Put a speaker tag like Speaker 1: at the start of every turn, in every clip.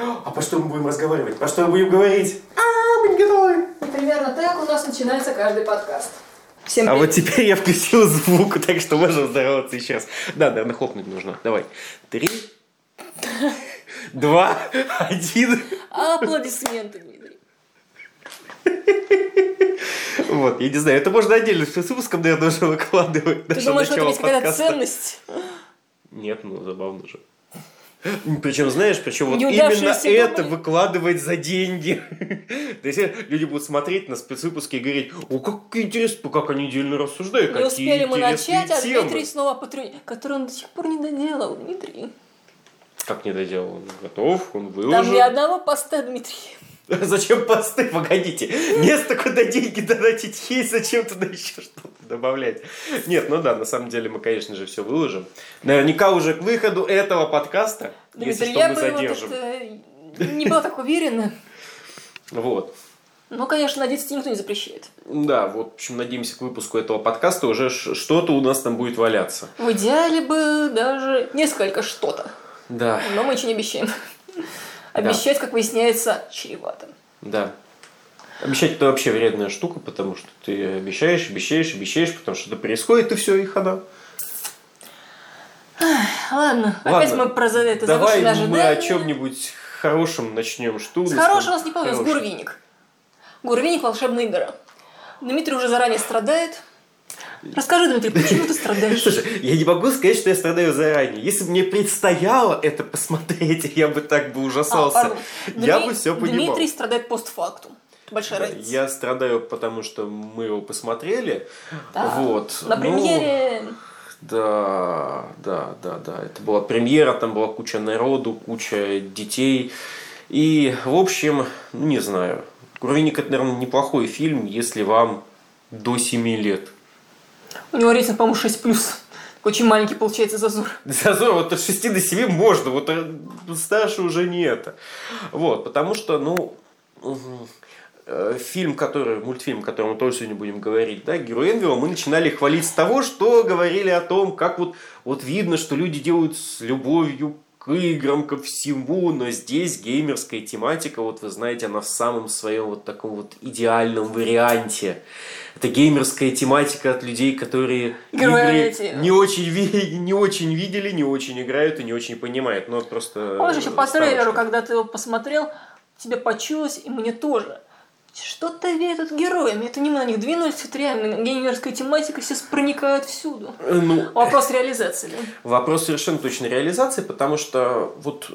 Speaker 1: А по что мы будем разговаривать? По что мы будем говорить? А, мы не готовы.
Speaker 2: Примерно так у нас начинается каждый подкаст. Всем
Speaker 1: А вот теперь я включил звук, так что можно здороваться еще раз. Да, наверное, хлопнуть нужно. Давай. Три, два, один.
Speaker 2: Аплодисменты, Дмитрий.
Speaker 1: Вот, я не знаю, это можно отдельно с выпуском, наверное, уже выкладывать.
Speaker 2: Ты
Speaker 1: даже
Speaker 2: думаешь,
Speaker 1: начало
Speaker 2: есть какая-то ценность?
Speaker 1: Нет, ну забавно же. Причем, знаешь, причем вот именно это выкладывать за деньги. То есть люди будут смотреть на спецвыпуски и говорить, о, как интересно, как они отдельно рассуждают,
Speaker 2: Не успели мы начать, а
Speaker 1: темы».
Speaker 2: Дмитрий снова патруль, который он до сих пор не доделал, Дмитрий.
Speaker 1: Как не доделал, он готов, он
Speaker 2: Там
Speaker 1: выложил.
Speaker 2: ни одного поста, Дмитрий.
Speaker 1: Зачем посты? Погодите. Место, куда деньги донатить есть, зачем туда еще что-то добавлять? Нет, ну да, на самом деле мы, конечно же, все выложим. Наверняка уже к выходу этого подкаста, если
Speaker 2: Дмитрий,
Speaker 1: что,
Speaker 2: я
Speaker 1: мы
Speaker 2: бы вот
Speaker 1: задержим.
Speaker 2: это не была так уверена.
Speaker 1: Вот.
Speaker 2: Но, конечно, надеяться тебе никто не запрещает.
Speaker 1: Да, вот, в общем, надеемся, к выпуску этого подкаста уже что-то у нас там будет валяться.
Speaker 2: В идеале бы даже несколько что-то.
Speaker 1: Да,
Speaker 2: Но мы ничего не обещаем. Обещать, как выясняется, чревато.
Speaker 1: да. Обещать это вообще вредная штука, потому что ты обещаешь, обещаешь, обещаешь, потом что-то происходит, и все, и хана.
Speaker 2: Ладно,
Speaker 1: Ладно,
Speaker 2: опять мы про это
Speaker 1: Давай мы о чем-нибудь хорошем начнем. Что
Speaker 2: С хорошего у нас не получилось.
Speaker 1: хорошего?
Speaker 2: Гурвиник. Гурвиник волшебная игра. Дмитрий уже заранее страдает. Расскажи, Дмитрий, почему ты страдаешь?
Speaker 1: Слушай, я не могу сказать, что я страдаю заранее. Если бы мне предстояло это посмотреть, я бы так бы
Speaker 2: А,
Speaker 1: ужасался.
Speaker 2: пардон.
Speaker 1: я бы все понимал.
Speaker 2: Дмитрий страдает постфактум. Большая
Speaker 1: Да,
Speaker 2: разница.
Speaker 1: Я страдаю, потому что мы его посмотрели.
Speaker 2: Да.
Speaker 1: Вот.
Speaker 2: На
Speaker 1: Ну,
Speaker 2: премьере
Speaker 1: Да, да, да, да. Это была премьера, там была куча народу, куча детей. И, в общем, не знаю. Гурвиник это, наверное, неплохой фильм, если вам до 7 лет.
Speaker 2: У него рейтинг, по-моему, 6+. Очень маленький получается зазор.
Speaker 1: Зазор вот от 6 до 7 можно, вот э, старше уже не это. Вот, потому что, ну, э, фильм, который, мультфильм, о котором мы тоже сегодня будем говорить, да, Герой Энвилла, мы начинали хвалить с того, что говорили о том, как вот, вот видно, что люди делают с любовью к играм, ко всему, но здесь геймерская тематика, вот вы знаете, она в самом своем вот таком вот идеальном варианте. Это геймерская тематика от людей, которые игры не очень, не очень видели, не очень играют и не очень понимают. Вот просто...
Speaker 2: Помнишь, еще по трейлеру, когда ты его посмотрел, тебе почулось, и мне тоже. Что-то веет от героями. Это не мы на них двинулись, это реально геймерская тематика сейчас проникает всюду.
Speaker 1: Э, Ну,
Speaker 2: Вопрос реализации. да?
Speaker 1: Вопрос совершенно точно реализации, потому что вот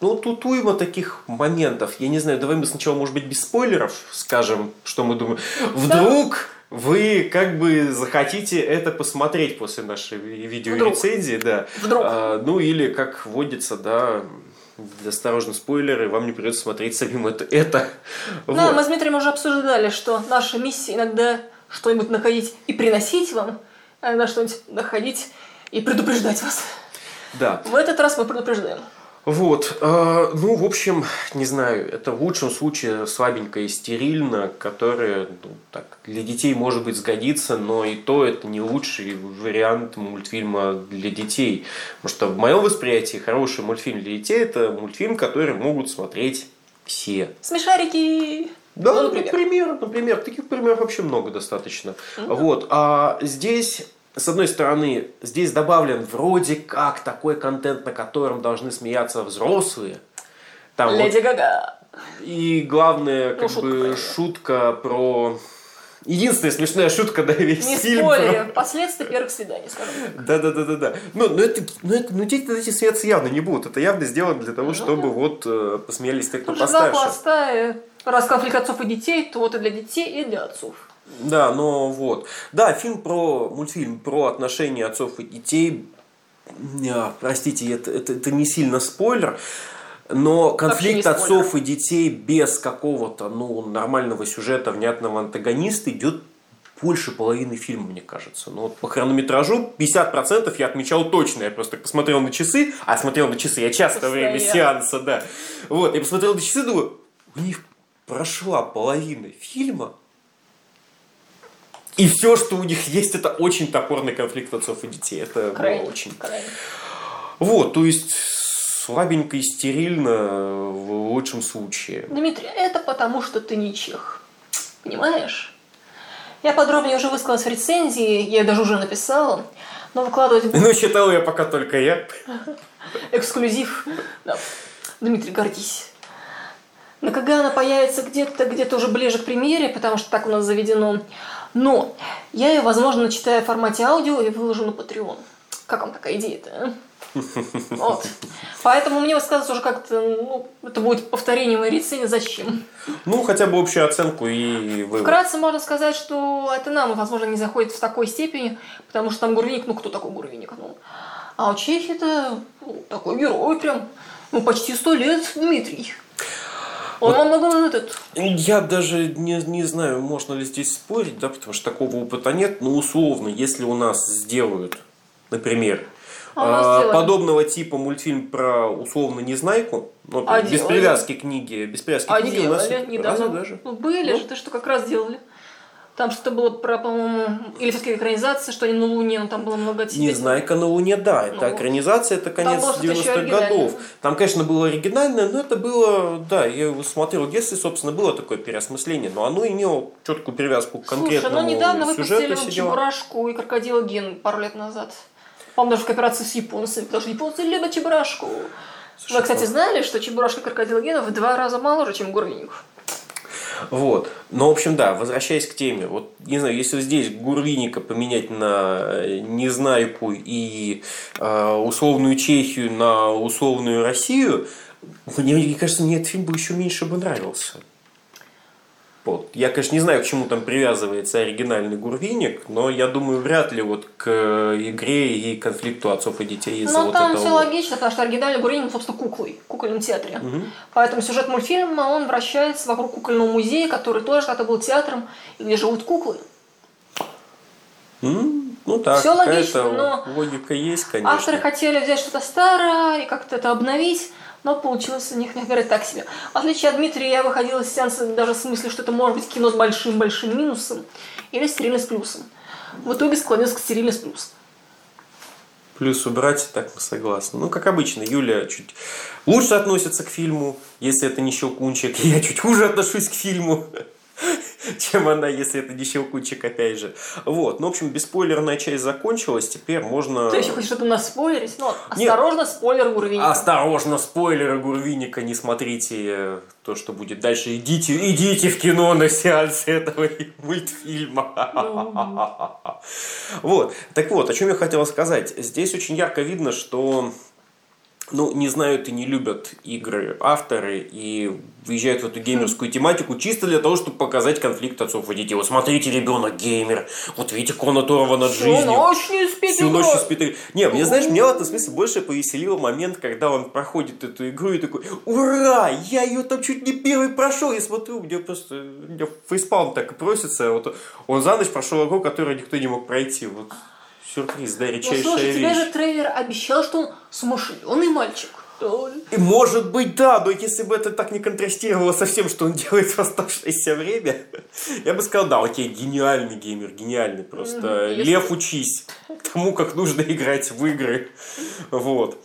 Speaker 1: ну, тут уйма таких моментов. Я не знаю, давай мы сначала, может быть, без спойлеров скажем, что мы думаем. Вдруг вы как бы захотите это посмотреть после нашей ви- видеорецензии, да.
Speaker 2: Вдруг.
Speaker 1: А, ну, или, как водится, да, осторожно, спойлеры, вам не придется смотреть самим это. это.
Speaker 2: Да,
Speaker 1: Вот.
Speaker 2: мы с Дмитрием уже обсуждали, что наша миссия иногда что-нибудь находить и приносить вам, а иногда что-нибудь находить и предупреждать вас.
Speaker 1: Да.
Speaker 2: В этот раз мы предупреждаем.
Speaker 1: Вот, э, ну, в общем, не знаю, это в лучшем случае слабенько и стерильно, которое, ну, так, для детей, может быть, сгодится, но и то это не лучший вариант мультфильма для детей. Потому что в моем восприятии хороший мультфильм для детей – это мультфильм, который могут смотреть все.
Speaker 2: Смешарики!
Speaker 1: Да,
Speaker 2: Ну,
Speaker 1: например.
Speaker 2: например.
Speaker 1: например, Таких примеров вообще много достаточно. Вот. А здесь, с одной стороны, здесь добавлен вроде как такой контент, на котором должны смеяться взрослые. Там вот-
Speaker 2: Леди Гага.
Speaker 1: и главное, как
Speaker 2: шутка
Speaker 1: бы,
Speaker 2: про
Speaker 1: шутка про... Единственная смешная шутка, да, весь
Speaker 2: Не
Speaker 1: фильм.
Speaker 2: спойлерим.
Speaker 1: про-
Speaker 2: Последствия первых свиданий, скажем так.
Speaker 1: Да, да, да, да, да. Ну, ну это, ну это, ну дети этим смеяться явно не будут. Это явно сделано для того,
Speaker 2: Ну
Speaker 1: чтобы
Speaker 2: да.
Speaker 1: вот э, посмеялись те, кто
Speaker 2: Тут же два
Speaker 1: постарше.
Speaker 2: пласта. э, Раз конфликт отцов и детей, то вот и для детей, и для отцов.
Speaker 1: Да, но вот. Да, фильм про мультфильм про отношения отцов и детей. А, простите, это, это, это не сильно спойлер. Но конфликт отцов и детей без какого-то ну, нормального сюжета, внятного антагониста идет больше половины фильма, мне кажется. Ну, вот по хронометражу 50% я отмечал точно. Я просто посмотрел на часы, а смотрел на часы я часто во время сеанса, да. Вот, я посмотрел на часы, думаю, у них прошла половина фильма, и все, что у них есть, это очень топорный конфликт отцов и детей. Это
Speaker 2: Крайне.
Speaker 1: было очень.
Speaker 2: крайне.
Speaker 1: Вот, то есть слабенько и стерильно в лучшем случае.
Speaker 2: Дмитрий, это потому, что ты не чех. Понимаешь? Я подробнее уже высказалась в рецензии, я ее даже уже написала, но выкладывать
Speaker 1: Ну, читал я пока только я.
Speaker 2: эксклюзив. Да. Дмитрий, гордись. На Кагана появится где-то где-то уже ближе к премьере, потому что так у нас заведено. Но я ее, возможно, начитаю в формате аудио и выложу на Patreon. Как вам такая идея-то? а? Вот. Поэтому мне высказываться уже как-то, ну, это будет повторение моей рецензии. Зачем?
Speaker 1: Ну, хотя бы общую оценку и вывод.
Speaker 2: Вкратце можно сказать, что это нам, возможно, не заходит в такой степени, потому что там Гурвиник, ну кто такой Гурвиник? Ну, а у Чехии это ну, такой герой прям, ну почти сто лет Дмитрий. Он во многом этот.
Speaker 1: Я даже не, не знаю, можно ли здесь спорить, да, потому что такого опыта нет, но условно, если у нас сделают, например,
Speaker 2: А
Speaker 1: а,
Speaker 2: делали.
Speaker 1: подобного типа мультфильм про условно Незнайку, ну,
Speaker 2: А
Speaker 1: без
Speaker 2: делали?
Speaker 1: привязки к книге, без привязки
Speaker 2: А
Speaker 1: книге у нас
Speaker 2: делали недавно.
Speaker 1: даже.
Speaker 2: Ну, были
Speaker 1: Ну.
Speaker 2: же, ты что как раз делали. Там что-то было про, по-моему, или все-таки экранизация, что они на Луне, но там было много себя.
Speaker 1: Незнайка на Луне, да, это
Speaker 2: Ну,
Speaker 1: экранизация, это конец
Speaker 2: было что-то еще
Speaker 1: 90-х годов. Там, конечно, было оригинальное, но это было, да, я его смотрел в детстве, собственно, было такое переосмысление, но оно имело четкую привязку к
Speaker 2: Слушай,
Speaker 1: конкретному
Speaker 2: ну недавно выпустили. Чебурашку и Крокодила Ген пару лет назад. По-моему, даже в кооперации с японцами, потому что японцы любят Чебурашку.
Speaker 1: Слушай,
Speaker 2: Вы, кстати,
Speaker 1: ну-
Speaker 2: знали, что Чебурашка и Крокодил Ген в два раза моложе, чем Гурвиник?
Speaker 1: Вот. Но, в общем, да, возвращаясь к теме. Вот, не знаю, если здесь Гурвиника поменять на э, Незнайку и э, условную Чехию на условную Россию, мне, мне кажется, мне этот фильм бы еще меньше бы нравился. Вот. Я, конечно, не знаю, к чему там привязывается оригинальный Гурвиник, но я думаю, вряд ли вот к игре и конфликту отцов и детей из-за
Speaker 2: Ну,
Speaker 1: вот
Speaker 2: там
Speaker 1: этого.
Speaker 2: все логично, потому что оригинальный Гурвиник, был, собственно, куклой в кукольном театре. Поэтому сюжет мультфильма, он вращается вокруг кукольного музея, который тоже когда-то был театром, где живут куклы.
Speaker 1: Ну так, какая-то
Speaker 2: логично, но
Speaker 1: логика есть, конечно.
Speaker 2: Авторы хотели взять что-то старое и как-то это обновить, но получилось у них, мягко говоря, так себе. В отличие от Дмитрия, я выходила из сеанса даже с мыслью, что это может быть кино с большим-большим минусом или стерильно с плюсом. В итоге склонился к стерильно с плюсом.
Speaker 1: Плюс убрать, так мы согласны. Ну, как обычно, Юля чуть лучше относится к фильму, если это не Щелкунчик. Я чуть хуже отношусь к фильму, чем она, если это не Щелкунчик, опять же. Вот, ну, в общем, беспойлерная часть закончилась, теперь можно...
Speaker 2: Ты еще хочешь что-то нас спойлерить? Ну,
Speaker 1: Нет.
Speaker 2: осторожно, спойлер уровень.
Speaker 1: Осторожно, спойлеры Гурвиника, не смотрите э, то, что будет дальше. Идите, идите в кино на сеанс этого мультфильма. Вот. Так вот, о чем я хотел сказать. Здесь очень ярко видно, что ну, не знают и не любят игры авторы и выезжают в эту геймерскую тематику чисто для того, чтобы показать конфликт отцов и детей. Вот смотрите, ребенок геймер, вот видите, как он оторван над
Speaker 2: Всю
Speaker 1: жизнью.
Speaker 2: ночь не спит
Speaker 1: Всю ночь не спит. Не, мне, знаешь, меня в этом смысле больше повеселил момент, когда он проходит эту игру и такой, ура, я ее там чуть не первый прошел. Я смотрю, мне просто, меня фейспалм так и просится. Вот он за ночь прошел игру, которую никто не мог пройти. Вот сюрприз, да,
Speaker 2: Ну,
Speaker 1: редчайшая
Speaker 2: слушай, тебе
Speaker 1: вещь.
Speaker 2: же трейлер обещал, что он смышленый мальчик.
Speaker 1: И может быть, да, но если бы это так не контрастировало со всем, что он делает в оставшееся время, я бы сказал, да, окей, гениальный геймер, гениальный просто.
Speaker 2: Если-
Speaker 1: Лев, учись тому, как нужно играть в игры. Вот.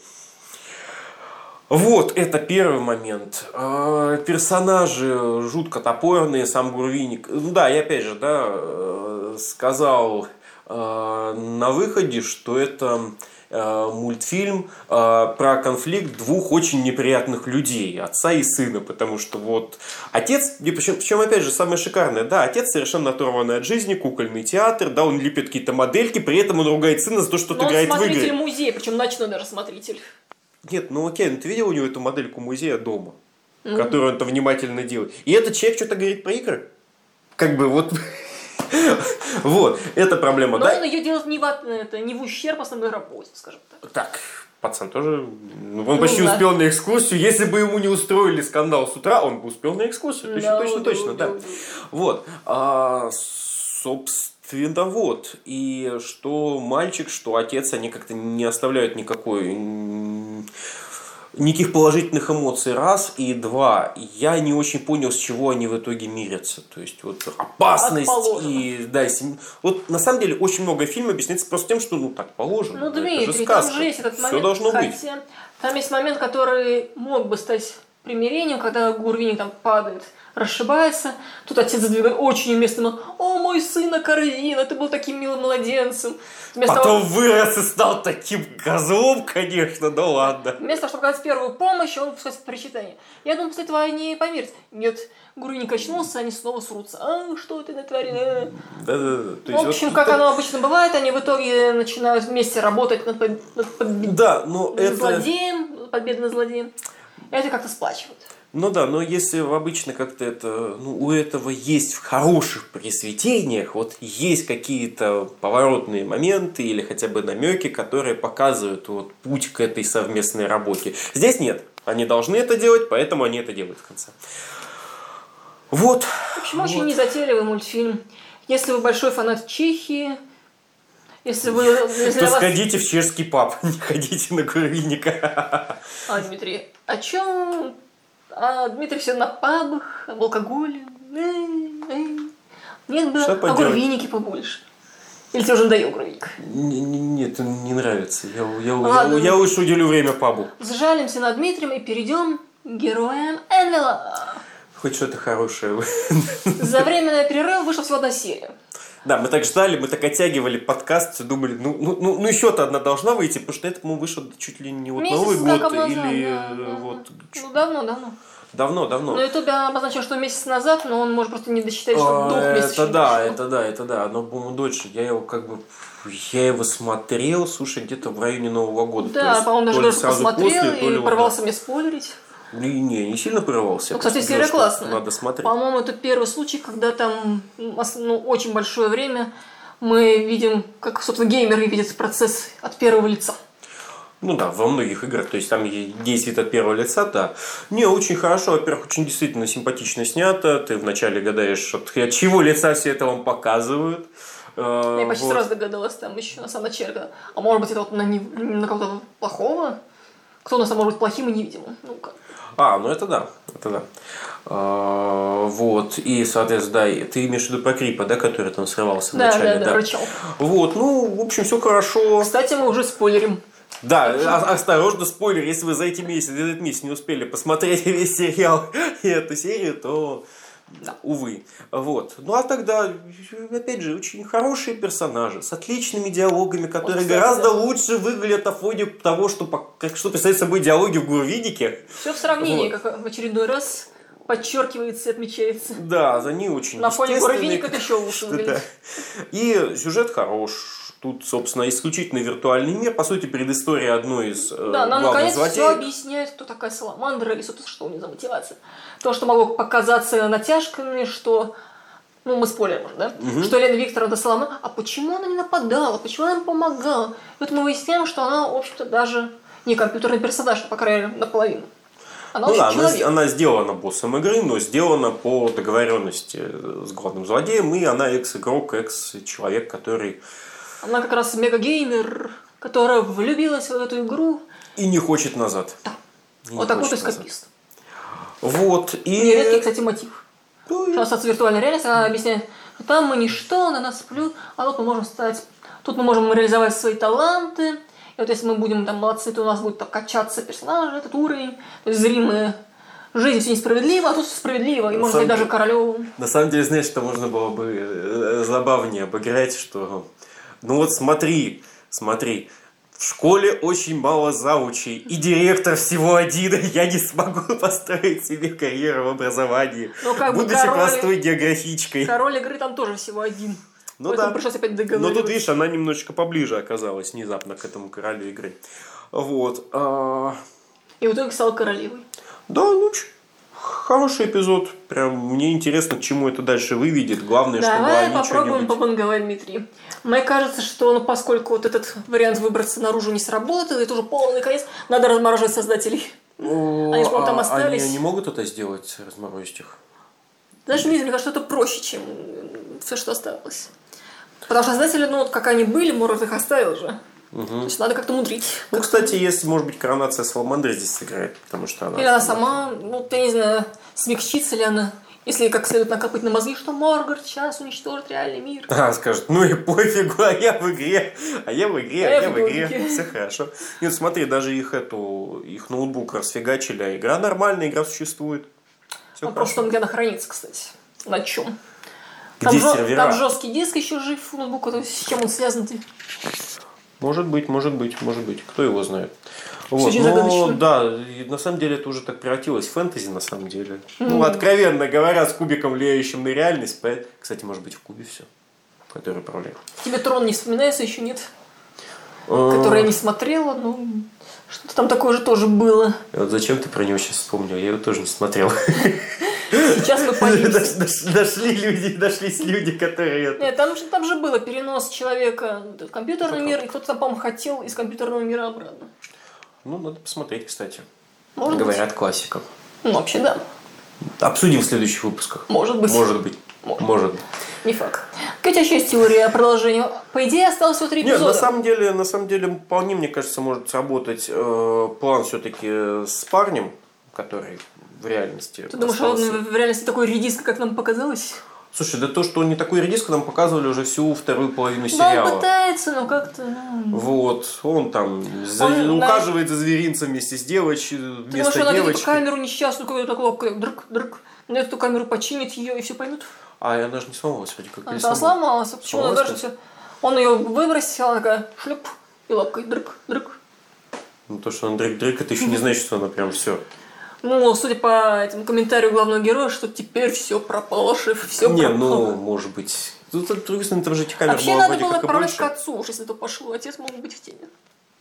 Speaker 1: Вот, это первый момент. Э, Персонажи жутко топорные, сам Гурвиник. Ну да, и опять же, да, э, сказал на выходе, что это э, мультфильм э, про конфликт двух очень неприятных людей, отца и сына, потому что вот отец, причем, причем опять же самое шикарное, да, отец совершенно оторванный от жизни, кукольный театр, да, он лепит какие-то модельки, при этом он ругает сына за то, что
Speaker 2: он
Speaker 1: играет в игры.
Speaker 2: смотритель музея, причем ночной даже смотритель.
Speaker 1: Нет, ну окей, ну ты видел у него эту модельку музея дома,
Speaker 2: Ну.
Speaker 1: которую он там внимательно делает. И этот человек что-то говорит про игры. Как бы вот... Вот, это проблема,
Speaker 2: Но
Speaker 1: да?
Speaker 2: он ее делает не в, это, не в ущерб основной работе, скажем так.
Speaker 1: Так, пацан тоже... ну, Он почти
Speaker 2: да.
Speaker 1: успел на экскурсию. Если бы ему не устроили скандал с утра, он бы успел на экскурсию. Точно,
Speaker 2: Да,
Speaker 1: точно,
Speaker 2: да,
Speaker 1: точно,
Speaker 2: да,
Speaker 1: да. Вот. А, собственно, вот. И что мальчик, что отец, они как-то не оставляют никакой никаких положительных эмоций, раз, и два, я не очень понял, с чего они в итоге мирятся. То есть, вот опасность и, да, сем- вот на самом деле очень много фильмов объясняется просто тем, что, ну, так положено.
Speaker 2: Ну,
Speaker 1: это же
Speaker 2: Дмитрий, там же есть этот момент,
Speaker 1: должно быть.
Speaker 2: хотя там есть момент, который мог бы стать примирением, когда Гурвини там падает, расшибается. Тут отец задвигает очень уместно. О, мой сын Акарвина, ты был таким милым младенцем.
Speaker 1: Вместо Потом того... вырос и стал таким козлом, конечно, да ладно.
Speaker 2: Вместо того, чтобы оказать первую помощь, он пускает причитание. Я думаю, после этого они помирятся. Нет, Гурвини качнулся, они снова срутся. А, что ты натворил? Да-да-да. В общем, вот, как оно обычно бывает, они в итоге начинают вместе работать над, над, над
Speaker 1: да, но это...
Speaker 2: злодеем, победой над злодеем. Это как-то сплачивает.
Speaker 1: Ну да, но если обычно как-то это, ну, у этого есть в хороших пресведениях, вот есть какие-то поворотные моменты или хотя бы намеки, которые показывают вот путь к этой совместной работе. Здесь нет. Они должны это делать, поэтому они это делают в конце. Вот.
Speaker 2: В общем, очень вот. незатейливый мультфильм. Если вы большой фанат Чехии, если вы... Если
Speaker 1: то вас... сходите в чешский паб, не ходите на курильника.
Speaker 2: А, Дмитрий, о чем а Дмитрий все на пабах, об алкоголе. Нет бы Что огурвиники побольше. Или тебе уже надоел огурвиник?
Speaker 1: Нет, не нравится. Я, я, Ладно, я, я лучше уделю время пабу.
Speaker 2: Сжалимся над Дмитрием и перейдем к героям Энвела.
Speaker 1: Хоть что-то хорошее.
Speaker 2: За время перерыва вышла всего одна серия.
Speaker 1: Да, мы так ждали, мы так оттягивали подкаст, думали, ну, ну, ну, ну еще-то одна должна выйти, потому что это, по-моему, вышел чуть ли не вот Месяц Новый год назад, или да, да, вот.
Speaker 2: Ну, давно, давно.
Speaker 1: Давно, давно.
Speaker 2: Ну, YouTube обозначил, что месяц назад, но он может просто не досчитать, что
Speaker 1: а, двух месяцев. Это да, это да, это да. Но, по-моему, дольше. Я его как бы я его смотрел, слушай, где-то в районе Нового года.
Speaker 2: Да, по-моему, даже сразу посмотрел после, и порвался да. мне спойлерить.
Speaker 1: Не, не, сильно прорвался.
Speaker 2: Ну, кстати, серия классная.
Speaker 1: Надо смотреть.
Speaker 2: По-моему, это первый случай, когда там ну, очень большое время мы видим, как, собственно, геймеры видят процесс от первого лица.
Speaker 1: Ну да, во многих играх, то есть там действует от первого лица, да. Не, очень хорошо, во-первых, очень действительно симпатично снято. Ты вначале гадаешь, от, от чего лица все это вам показывают.
Speaker 2: Э, Я почти вот. сразу догадалась там еще на самом начале. А может быть, это вот на, не, на кого-то плохого? Кто у нас может быть плохим и невидимым? Ну-ка.
Speaker 1: А, ну это да, это да. А, вот, и, соответственно, да, ты имеешь в виду про Крипа, да, который там срывался
Speaker 2: да,
Speaker 1: вначале,
Speaker 2: да? Да, да, рычал.
Speaker 1: Вот, ну, в общем, все хорошо.
Speaker 2: Кстати, мы уже спойлерим.
Speaker 1: Да, осторожно, спойлер, если вы за эти месяцы, за этот месяц не успели посмотреть весь сериал и эту серию, то да. увы. Вот. Ну а тогда, опять же, очень хорошие персонажи, с отличными диалогами, которые вот, гораздо да. лучше выглядят на фоне того, что, как, что представляют собой диалоги в Гурвидике.
Speaker 2: Все в сравнении, вот. как в очередной раз подчеркивается и отмечается.
Speaker 1: Да, за ней очень
Speaker 2: На фоне Гурвидика это еще лучше выглядит.
Speaker 1: И сюжет хорош. Тут, собственно, исключительно виртуальный мир. По сути, предыстория одной из э, Да, нам наконец злодеев.
Speaker 2: все объясняет, кто такая Саламандра или что у нее за мотивация. То, что могло показаться натяжками, что ну, мы спойлерим уже, да? Угу. Что Елена Викторовна Саламандра, а почему она не нападала, почему она нам помогала? И вот мы выясняем, что она, в общем-то, даже не компьютерный персонаж, по крайней мере, наполовину.
Speaker 1: Она ну да, она, она сделана боссом игры, но сделана по договоренности с главным злодеем, и она экс-игрок, экс-человек, который
Speaker 2: она как раз мега-геймер, которая влюбилась в эту игру.
Speaker 1: И не хочет назад.
Speaker 2: Да. И вот такой вот эскапист.
Speaker 1: Вот. И...
Speaker 2: Нередкий, кстати, мотив. Ну, Сейчас от виртуальной реальности она объясняет, там мы ничто, на нас плюют, а тут мы можем стать, тут мы можем реализовать свои таланты. И вот если мы будем там молодцы, то у нас будет так качаться персонажи, этот уровень, то есть зримые жизнь все несправедлива, а тут справедливо, и, на может быть, даже королеву.
Speaker 1: На самом деле, знаешь, что можно было бы э, забавнее обыграть, что ну вот смотри, смотри, в школе очень мало заучей, и директор всего один. Я не смогу построить себе карьеру в образовании, ну, как будучи король... простой географичкой.
Speaker 2: Король игры там тоже всего один.
Speaker 1: Ну Поэтому да. пришлось опять договариваться. Но тут, видишь, она немножечко поближе оказалась внезапно к этому королю игры. Вот. А...
Speaker 2: И в итоге стал королевой.
Speaker 1: Да, ну хороший эпизод. Прям мне интересно, к чему это дальше выведет. Главное,
Speaker 2: Давай
Speaker 1: чтобы
Speaker 2: попробуем побанговать, Дмитрий. Мне кажется, что ну, поскольку вот этот вариант выбраться наружу не сработал, это уже полный конец, надо размораживать создателей.
Speaker 1: О, они же, там а, остались. Они не могут это сделать, разморозить их?
Speaker 2: Дмитрий, мне кажется, это проще, чем все, что осталось. Потому что создатели, ну, вот как они были, Муров их оставил же. Угу. То есть надо как-то мудрить.
Speaker 1: Ну, кстати, если, может быть, коронация Саламандры здесь сыграет, потому что она...
Speaker 2: Или она сама, ну, я не знаю, смягчится ли она, Если как следует накопать на мозги, что Маргарет сейчас уничтожит реальный мир.
Speaker 1: А, скажет, ну и пофигу, а я в игре, а я в игре, а я в игре, все хорошо. Нет, смотри, даже их эту, их ноутбук расфигачили, а игра нормальная, игра существует. Все
Speaker 2: Вопрос в том, где она хранится, кстати. На чем?
Speaker 1: Где
Speaker 2: Там, жё- там жесткий диск еще жив у ноутбука, то есть с чем он связан? ты?
Speaker 1: Может быть, может быть, может быть. Кто его знает. Вот.
Speaker 2: очень
Speaker 1: Но,
Speaker 2: загадочно.
Speaker 1: да, и на самом деле это уже так превратилось в фэнтези, на самом деле. Ну, откровенно говоря, с кубиком, влияющим на реальность. Кстати, может быть, в кубе все, который управляет.
Speaker 2: Тебе Трон не вспоминается еще нет?
Speaker 1: А,
Speaker 2: Который я не смотрела, но что-то там такое же тоже было.
Speaker 1: Вот зачем ты про него сейчас вспомнил? Я его тоже не смотрел.
Speaker 2: Сейчас мы
Speaker 1: дош- Дошли люди, дошлись люди, которые...
Speaker 2: Нет, там, же- там же было перенос человека в компьютерный мир, и кто-то по-моему, хотел из компьютерного мира обратно.
Speaker 1: Ну, надо посмотреть, кстати.
Speaker 2: Может
Speaker 1: Говорят
Speaker 2: быть? Ну, вообще, да.
Speaker 1: Обсудим в следующих выпусках.
Speaker 2: Может быть.
Speaker 1: Может быть.
Speaker 2: Может.
Speaker 1: Может.
Speaker 2: Не факт. Какая еще есть теория продолжения? По идее, осталось всего три
Speaker 1: Нет,
Speaker 2: эпизода.
Speaker 1: на самом деле, на самом деле, вполне, мне кажется, может сработать э, план все-таки с парнем, который в реальности.
Speaker 2: Ты думаешь,
Speaker 1: остался.
Speaker 2: он в реальности такой редиска, как нам показалось?
Speaker 1: Слушай, да то, что он не такой редиск, нам показывали уже всю вторую половину
Speaker 2: Да, он
Speaker 1: сериала.
Speaker 2: пытается, но как-то... ну,
Speaker 1: Вот, он там за-
Speaker 2: Он, да.
Speaker 1: ухаживает за зверинцем вместе с девочкой,
Speaker 2: Ты думаешь,
Speaker 1: вместо
Speaker 2: он найдет эту
Speaker 1: девочки.
Speaker 2: камеру несчастную, какую-то такую, дрык, дрык, на эту камеру починит ее и все поймет?
Speaker 1: А она же не сломалась вроде как.
Speaker 2: Она сломалась, а почему она
Speaker 1: Сломалась,
Speaker 2: даже все? Он ее выбросил, она такая шлеп, и лапкой дрык, дрык.
Speaker 1: Ну то, что он дрык-дрык, это еще не значит, что она прям все.
Speaker 2: Ну, судя по этому комментарию главного героя, что теперь все пропало, шеф, все
Speaker 1: Не,
Speaker 2: пропало.
Speaker 1: ну, может быть. Тут, с другой стороны, там же этих камер
Speaker 2: Вообще
Speaker 1: было
Speaker 2: надо было
Speaker 1: как
Speaker 2: отправлять к отцу, уж если то пошло. Отец мог быть в теме.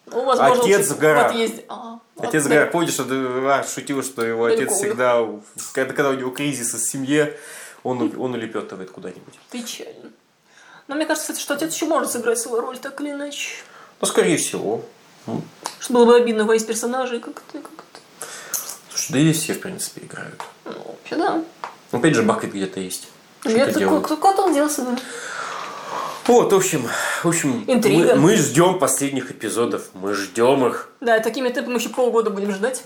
Speaker 2: Ну, возможно,
Speaker 1: Отец в горах.
Speaker 2: А,
Speaker 1: Отец
Speaker 2: ладно.
Speaker 1: говорит, помнишь, что ты а, шутил, что его отец всегда, когда, когда у него кризис в семье, он, он улепетывает куда-нибудь.
Speaker 2: Печально. Но мне кажется, кстати, что отец еще может сыграть свою роль, так или иначе.
Speaker 1: Ну, скорее всего. Ну,
Speaker 2: Что было бы обидно во из персонажей как-то. как-то.
Speaker 1: Слушай, да и все, в принципе, играют.
Speaker 2: Ну, вообще, да.
Speaker 1: Опять же, Бакет где-то есть.
Speaker 2: Где-то
Speaker 1: делает.
Speaker 2: ку- Куда-то он делся, да.
Speaker 1: Вот, в общем, в общем
Speaker 2: Интрига.
Speaker 1: мы, мы ждем последних эпизодов. Мы ждем их.
Speaker 2: Да, такими темпами еще полгода будем ждать.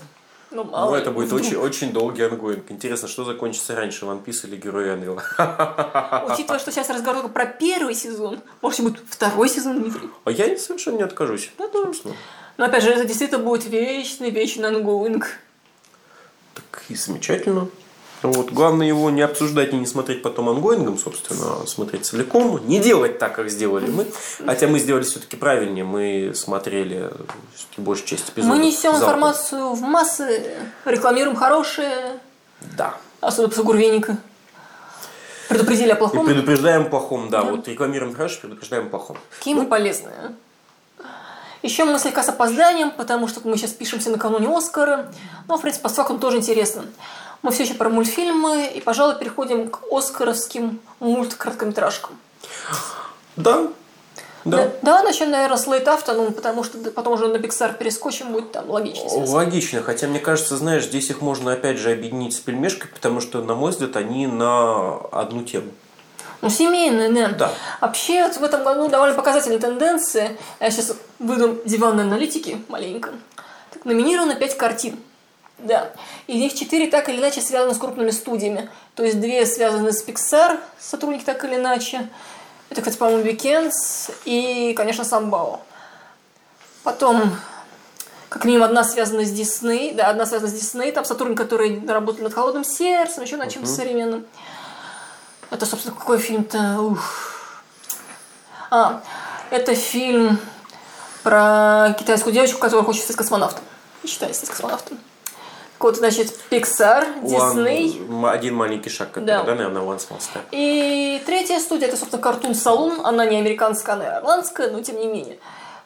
Speaker 2: Ну, мало
Speaker 1: Ну, это будет
Speaker 2: вдруг.
Speaker 1: очень, очень долгий ongoing. Интересно, что закончится раньше, One Piece или Герои Энвелла?
Speaker 2: Учитывая, что сейчас разговор про первый сезон, может быть, второй сезон, Дмитрий.
Speaker 1: А я совершенно не откажусь.
Speaker 2: Да, тоже.
Speaker 1: собственно.
Speaker 2: Но опять же, это действительно будет вечный, вечный ongoing.
Speaker 1: Так и замечательно. Вот. Главное его не обсуждать и не смотреть потом ongoing ом, собственно, а смотреть целиком. Не делать так, как сделали мы. Хотя мы сделали все-таки правильнее. Мы смотрели большую часть эпизодов.
Speaker 2: Мы несем
Speaker 1: залпом.
Speaker 2: информацию в массы, рекламируем хорошее,
Speaker 1: Да.
Speaker 2: особенно после Гурвеника. Предупредили о
Speaker 1: И
Speaker 2: плохом.
Speaker 1: предупреждаем о плохом, да. Вот рекламируем хорошее, предупреждаем плохом.
Speaker 2: Какие мы полезные. Еще мы слегка с опозданием, потому что мы сейчас пишемся накануне Оскара. Но, в принципе, по факту тоже интересно. Мы все еще про мультфильмы, и, пожалуй, переходим к оскаровским мульт-короткометражкам.
Speaker 1: Да. Да.
Speaker 2: Давай начнем, наверное, с Late Afternoon, потому что потом уже на Pixar перескочим, будет там логичнее. связано.
Speaker 1: Логично, хотя мне кажется, знаешь, здесь их можно опять же объединить с пельмешкой, потому что, на мой взгляд, они на одну тему.
Speaker 2: Ну, семейные, да.
Speaker 1: Да.
Speaker 2: Вообще, вот в этом году довольно показательные тенденции. Я сейчас выйду диванной аналитики маленько. Так, номинировано 5 картин. Да. Из них 4 так или иначе связаны с крупными студиями. То есть две связаны с Pixar, сотрудники так или иначе. Это, кстати, по-моему, Weekends и, конечно, Самбао. Потом, как минимум, одна связана с Дисней. Да, одна связана с Дисней. Там сотрудники, которые работали над «Холодным сердцем», еще над чем-то современным. Это, собственно, какой фильм-то? Ух. А, это фильм про китайскую девочку, которая хочет стать космонавтом. И считается стать космонавтом. Вот, значит, Pixar, Disney.
Speaker 1: One- один маленький шаг, который,
Speaker 2: Да.
Speaker 1: да, наверное, One Small Step.
Speaker 2: И третья студия, это, собственно, Cartoon Saloon. Она не американская, она ирландская, но тем не менее.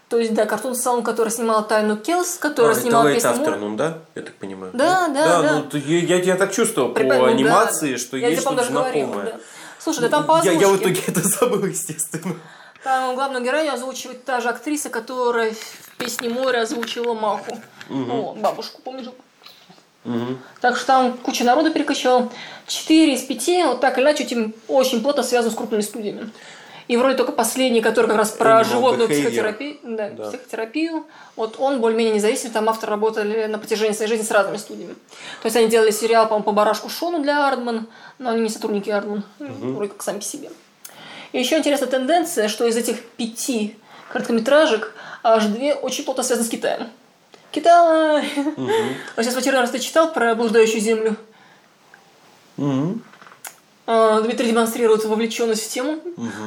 Speaker 2: То есть, да, Cartoon Saloon, который снимал Тайну Келс, которая
Speaker 1: А,
Speaker 2: снимала
Speaker 1: это
Speaker 2: песню.
Speaker 1: Afternoon, да? Я так понимаю.
Speaker 2: Да, да, да.
Speaker 1: ну, то я, я, я так чувствовал
Speaker 2: Припомню,
Speaker 1: по
Speaker 2: да.
Speaker 1: анимации, что
Speaker 2: Я
Speaker 1: есть что-то
Speaker 2: даже говорила,
Speaker 1: знакомое.
Speaker 2: да. Слушай, да там по
Speaker 1: я, я в
Speaker 2: озвучке.
Speaker 1: итоге это забыл, естественно.
Speaker 2: Там главную героиню озвучивает та же актриса, которая в «Песне моря» озвучила Маху. О, бабушку, помнишь?
Speaker 1: Мгм.
Speaker 2: Так что там куча народу перекочевал. Четыре из пяти, вот так или иначе, этим очень плотно связаны с крупными студиями. И вроде только последний, который как раз про
Speaker 1: Animal
Speaker 2: животную психотерапию, да,
Speaker 1: Да.
Speaker 2: психотерапию, вот он более-менее независим, там авторы работали на протяжении своей жизни с разными студиями. То есть они делали сериал, по-моему, по барашку Шону для Ардман, но они не сотрудники Ардман, вроде как сами по себе. И еще интересная тенденция, что из этих пяти короткометражек аж две очень плотно связаны с Китаем. Китай! Вот сейчас в очередной раз ты читал про блуждающую землю? А, Дмитрий демонстрирует вовлеченность в тему,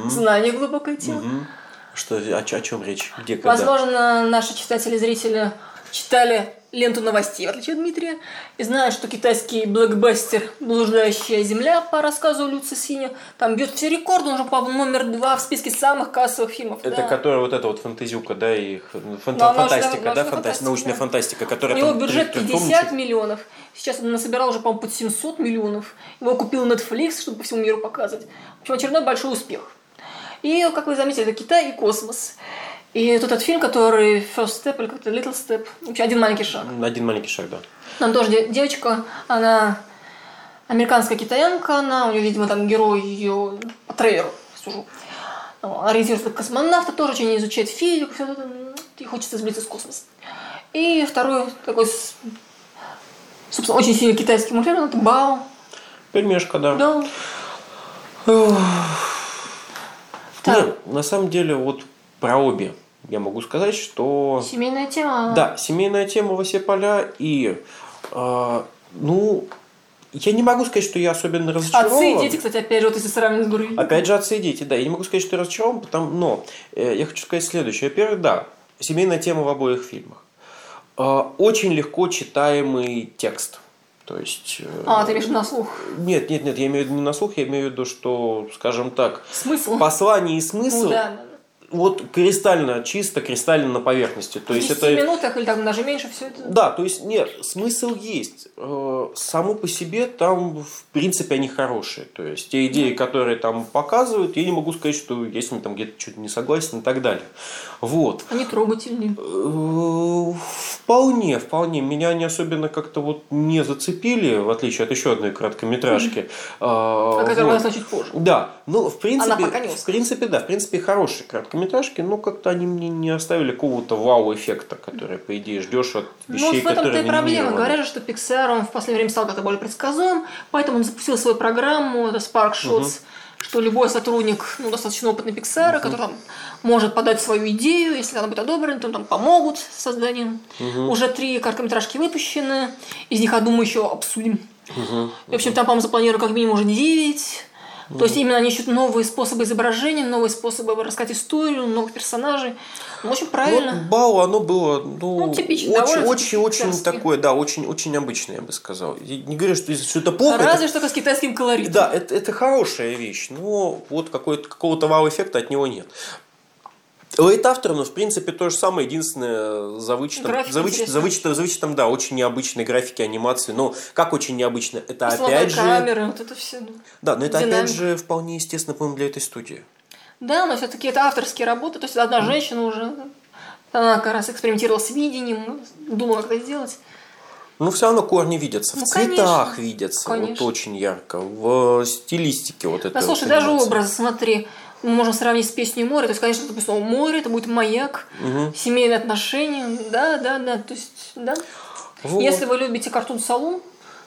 Speaker 2: знание глубокое тема.
Speaker 1: Мгм. Что, о, о чем речь? Где, когда?
Speaker 2: Возможно, наши читатели и зрители читали ленту новостей, в отличие от Дмитрия, и знают, что китайский блокбастер «Блуждающая земля» по рассказу Люци Синя там бьет все рекорды, он уже, по номер два в списке самых кассовых фильмов.
Speaker 1: Это
Speaker 2: да.
Speaker 1: которая вот эта вот фантазюка, да, и х- фан-
Speaker 2: Да,
Speaker 1: фантастика, да,
Speaker 2: научная
Speaker 1: фантастика,
Speaker 2: фантастика,
Speaker 1: научная
Speaker 2: да.
Speaker 1: фантастика,
Speaker 2: У
Speaker 1: которая
Speaker 2: него
Speaker 1: там
Speaker 2: бюджет
Speaker 1: три-
Speaker 2: 50
Speaker 1: трехтомничек.
Speaker 2: миллионов. Сейчас он насобирал уже, по-моему, под 700 миллионов. Его купил Netflix, чтобы по всему миру показывать. В общем, очередной большой успех. И, как вы заметили, это Китай и космос. И вот этот фильм, который First Step или как-то Little Step, в общем, один маленький шаг.
Speaker 1: Один маленький шаг, да.
Speaker 2: Там тоже де- девочка, она американская китаянка, она, у нее, видимо, там герой ее по трейлеру, сужу. Ну, Ориентируется как космонавта, тоже очень изучает физику, всё это, и хочется сблизиться с космосом. И второй такой, собственно, очень сильный китайский мультфильм, это Бао.
Speaker 1: Пельмешка, да.
Speaker 2: Да.
Speaker 1: Нет, на самом деле, вот про обе я могу сказать, что...
Speaker 2: семейная тема.
Speaker 1: Да, семейная тема во все поля, и, э, ну, я не могу сказать, что я особенно разочарован.
Speaker 2: Отцы и дети, кстати, опять же, вот если сравнивать с Гурой.
Speaker 1: Опять же, отцы и дети, да. Я не могу сказать, что я разочарован, потому... но э, я хочу сказать следующее. Во-первых, да, семейная тема в обоих фильмах. Э, очень легко читаемый текст. То есть... э,
Speaker 2: А, ты имеешь на слух.
Speaker 1: Нет, нет, нет, я имею в виду не на слух, я имею в виду, что, скажем так,
Speaker 2: Смысл?
Speaker 1: послание и смысл
Speaker 2: Ну, да.
Speaker 1: Вот кристально чисто, кристально на поверхности. То
Speaker 2: В
Speaker 1: есть
Speaker 2: 10
Speaker 1: это...
Speaker 2: минутах или там даже меньше все это.
Speaker 1: Да, то есть нет, смысл есть. Э, Само по себе там, в принципе, они хорошие. То есть те идеи, которые там показывают, я не могу сказать, что я с ними там где-то что-то не согласен и так далее. Вот.
Speaker 2: Они трогательные.
Speaker 1: Э, Вполне, вполне. Меня они особенно как-то вот не зацепили, в отличие от еще одной короткометражки.
Speaker 2: О
Speaker 1: А,
Speaker 2: которой
Speaker 1: вот.
Speaker 2: мы расскажем чуть позже.
Speaker 1: Да, ну, в принципе,
Speaker 2: пока не
Speaker 1: в принципе, да, в принципе, хорошие короткометражки, но как-то они мне не оставили какого-то вау-эффекта, который, по идее, ждешь от
Speaker 2: Ну,
Speaker 1: вещей,
Speaker 2: вот в этом-то
Speaker 1: которые
Speaker 2: и проблема. Говорят же, что Pixar, он в последнее время стал как-то более предсказуем, поэтому он запустил свою программу, это Spark Shots, что любой сотрудник, ну, достаточно опытный Pixar, который там может подать свою идею, если она будет одобрена, то там помогут с созданием. Уже три короткометражки выпущены, из них одну мы еще обсудим. В общем, там, по-моему, запланировано как минимум уже 9. То есть именно они ищут новые способы изображения, новые способы рассказать историю, новых персонажей. Ну, очень правильно.
Speaker 1: Вот Бау, оно было, ну,
Speaker 2: Ну, типично,
Speaker 1: очень, очень, очень такое, да, очень, очень обычное, я бы сказал. Я не говорю, что что это плохо.
Speaker 2: Разве
Speaker 1: это-
Speaker 2: что с китайским колоритом.
Speaker 1: Да, это, это хорошая вещь, но вот какого-то вау-эффекта от него нет. Лейт автор, ну, в принципе, то же самое, единственное, за вычетом,
Speaker 2: Графика
Speaker 1: за вычетом, за вычетом, за вычетом, да, очень необычной графики, анимации. Но как очень необычно? Это
Speaker 2: Условно,
Speaker 1: опять же...
Speaker 2: камеры, вот это все. ну.
Speaker 1: Да, но это
Speaker 2: динамика.
Speaker 1: опять же вполне естественно, по-моему, для этой студии.
Speaker 2: Да, но все-таки это авторские работы. То есть одна женщина уже, она как раз экспериментировала с видением, думала, как это сделать.
Speaker 1: Но все равно корни видятся, в
Speaker 2: Ну,
Speaker 1: цветах
Speaker 2: конечно.
Speaker 1: видятся, вот
Speaker 2: Конечно.
Speaker 1: очень ярко, в стилистике вот это.
Speaker 2: Да, слушай, даже образы, смотри, мы можем сравнить с песней море. То есть, конечно, допустим, море, это будет маяк, семейные отношения. Да, да, да. То есть, да. Если вы любите картун салон,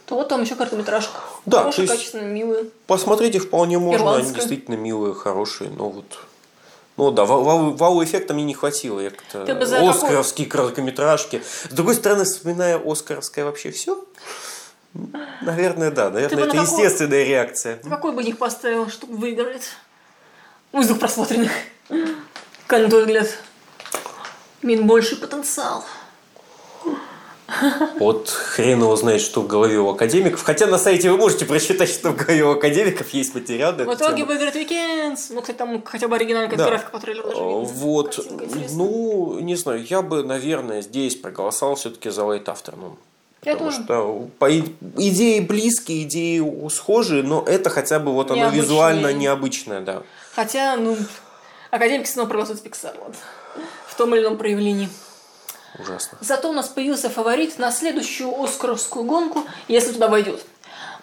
Speaker 2: то вот там еще короткометражка.
Speaker 1: Да, то
Speaker 2: Хорошая,
Speaker 1: есть-
Speaker 2: качественная, милая.
Speaker 1: Посмотреть их вполне можно, они
Speaker 2: Ирландская.
Speaker 1: действительно милые, хорошие, но вот... Ну да, вау- вау- вау-эффекта мне не хватило. Я как-то...
Speaker 2: Ты бы за
Speaker 1: Оскаровские короткометражки. С другой стороны, вспоминая Оскаровское вообще все, наверное, да. Наверное, это
Speaker 2: какой-
Speaker 1: естественная реакция.
Speaker 2: Какой бы них поставил, чтобы выиграть? Ну, из двух просмотренных. Как на твой взгляд? Мин больший потенциал.
Speaker 1: Вот хрен его знает, что в голове у академиков. Хотя на сайте вы можете прочитать, что в голове у академиков есть материал на
Speaker 2: В итоге выиграет Weekends. Ну, кстати, там хотя бы оригинальная
Speaker 1: Да.
Speaker 2: графика по трейлеру даже видно.
Speaker 1: Вот,
Speaker 2: Картинка
Speaker 1: ну, не знаю, я бы, наверное, здесь проголосовал все-таки за Late Afternoon.
Speaker 2: Я
Speaker 1: Потому
Speaker 2: тоже.
Speaker 1: что по идеи близкие, идеи схожие, но это хотя бы вот оно
Speaker 2: Необычные.
Speaker 1: визуально необычное, да.
Speaker 2: Хотя, ну, академики снова проголосуют Pixar, ладно. В том или ином проявлении.
Speaker 1: Ужасно.
Speaker 2: Зато у нас появился фаворит на следующую Оскаровскую гонку, если туда войдет.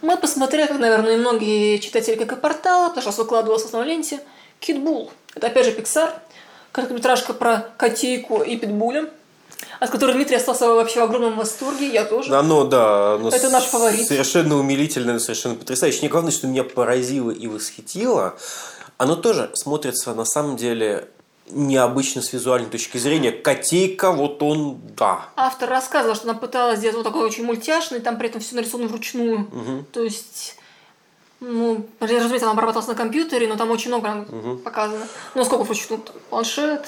Speaker 2: Мы посмотрели, как, наверное, и многие читатели как и портала, потому что выкладывалось в основной ленте, Китбул. Это опять же Pixar. Короткометражка про котейку и питбуля. От которой Дмитрий остался вообще в огромном восторге, я тоже.
Speaker 1: Оно, да, оно
Speaker 2: Это наш фаворит.
Speaker 1: Совершенно умилительное, совершенно потрясающе. Не главное, что меня поразило и восхитило, оно тоже смотрится на самом деле необычно с визуальной точки зрения. Котейка, вот он, да.
Speaker 2: Автор рассказывал, что она пыталась сделать вот такой очень мультяшный, там при этом все нарисовано вручную. То есть, ну, разумеется, она обрабатывалась на компьютере, но там очень много показано. Ну, сколько? Там, планшет.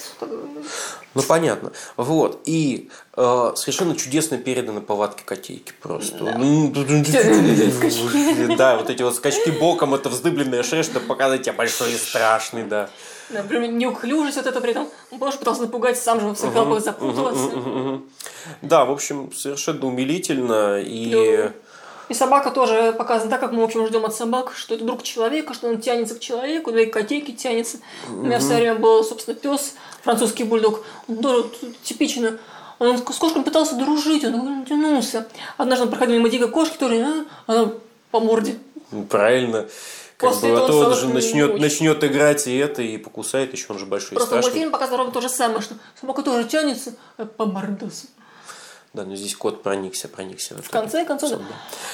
Speaker 1: Ну, понятно. Вот. И э, совершенно чудесно переданы повадки котейки просто. Ну, Да, вот эти вот скачки боком, это вздыбленная шея, чтобы показать тебя большой и страшный, да.
Speaker 2: Например, неуклюжесть вот это при этом. Он тоже пытался напугать, сам же в своих головах запутываться.
Speaker 1: Да, в общем, совершенно умилительно. И
Speaker 2: И собака тоже показана так, как мы, в общем, ждем от собак, что это друг человека, что он тянется к человеку, да и к котейке тянется. У меня в свое время был, собственно, пес, французский бульдог. Он тоже типично он с кошкой пытался дружить, он тянулся. Однажды он проходил мимо дикой кошки, тоже, а, она по морде.
Speaker 1: Ну, Правильно. Как
Speaker 2: После
Speaker 1: бы, а
Speaker 2: этого
Speaker 1: то
Speaker 2: он
Speaker 1: же
Speaker 2: не
Speaker 1: начнет, начнет играть и это, и покусает, еще он же большой
Speaker 2: Просто
Speaker 1: страшный.
Speaker 2: мультфильм показывал ровно то же самое, что собака тоже тянется а по мордасу.
Speaker 1: Да, но здесь кот проникся, проникся.
Speaker 2: В конце концов, да.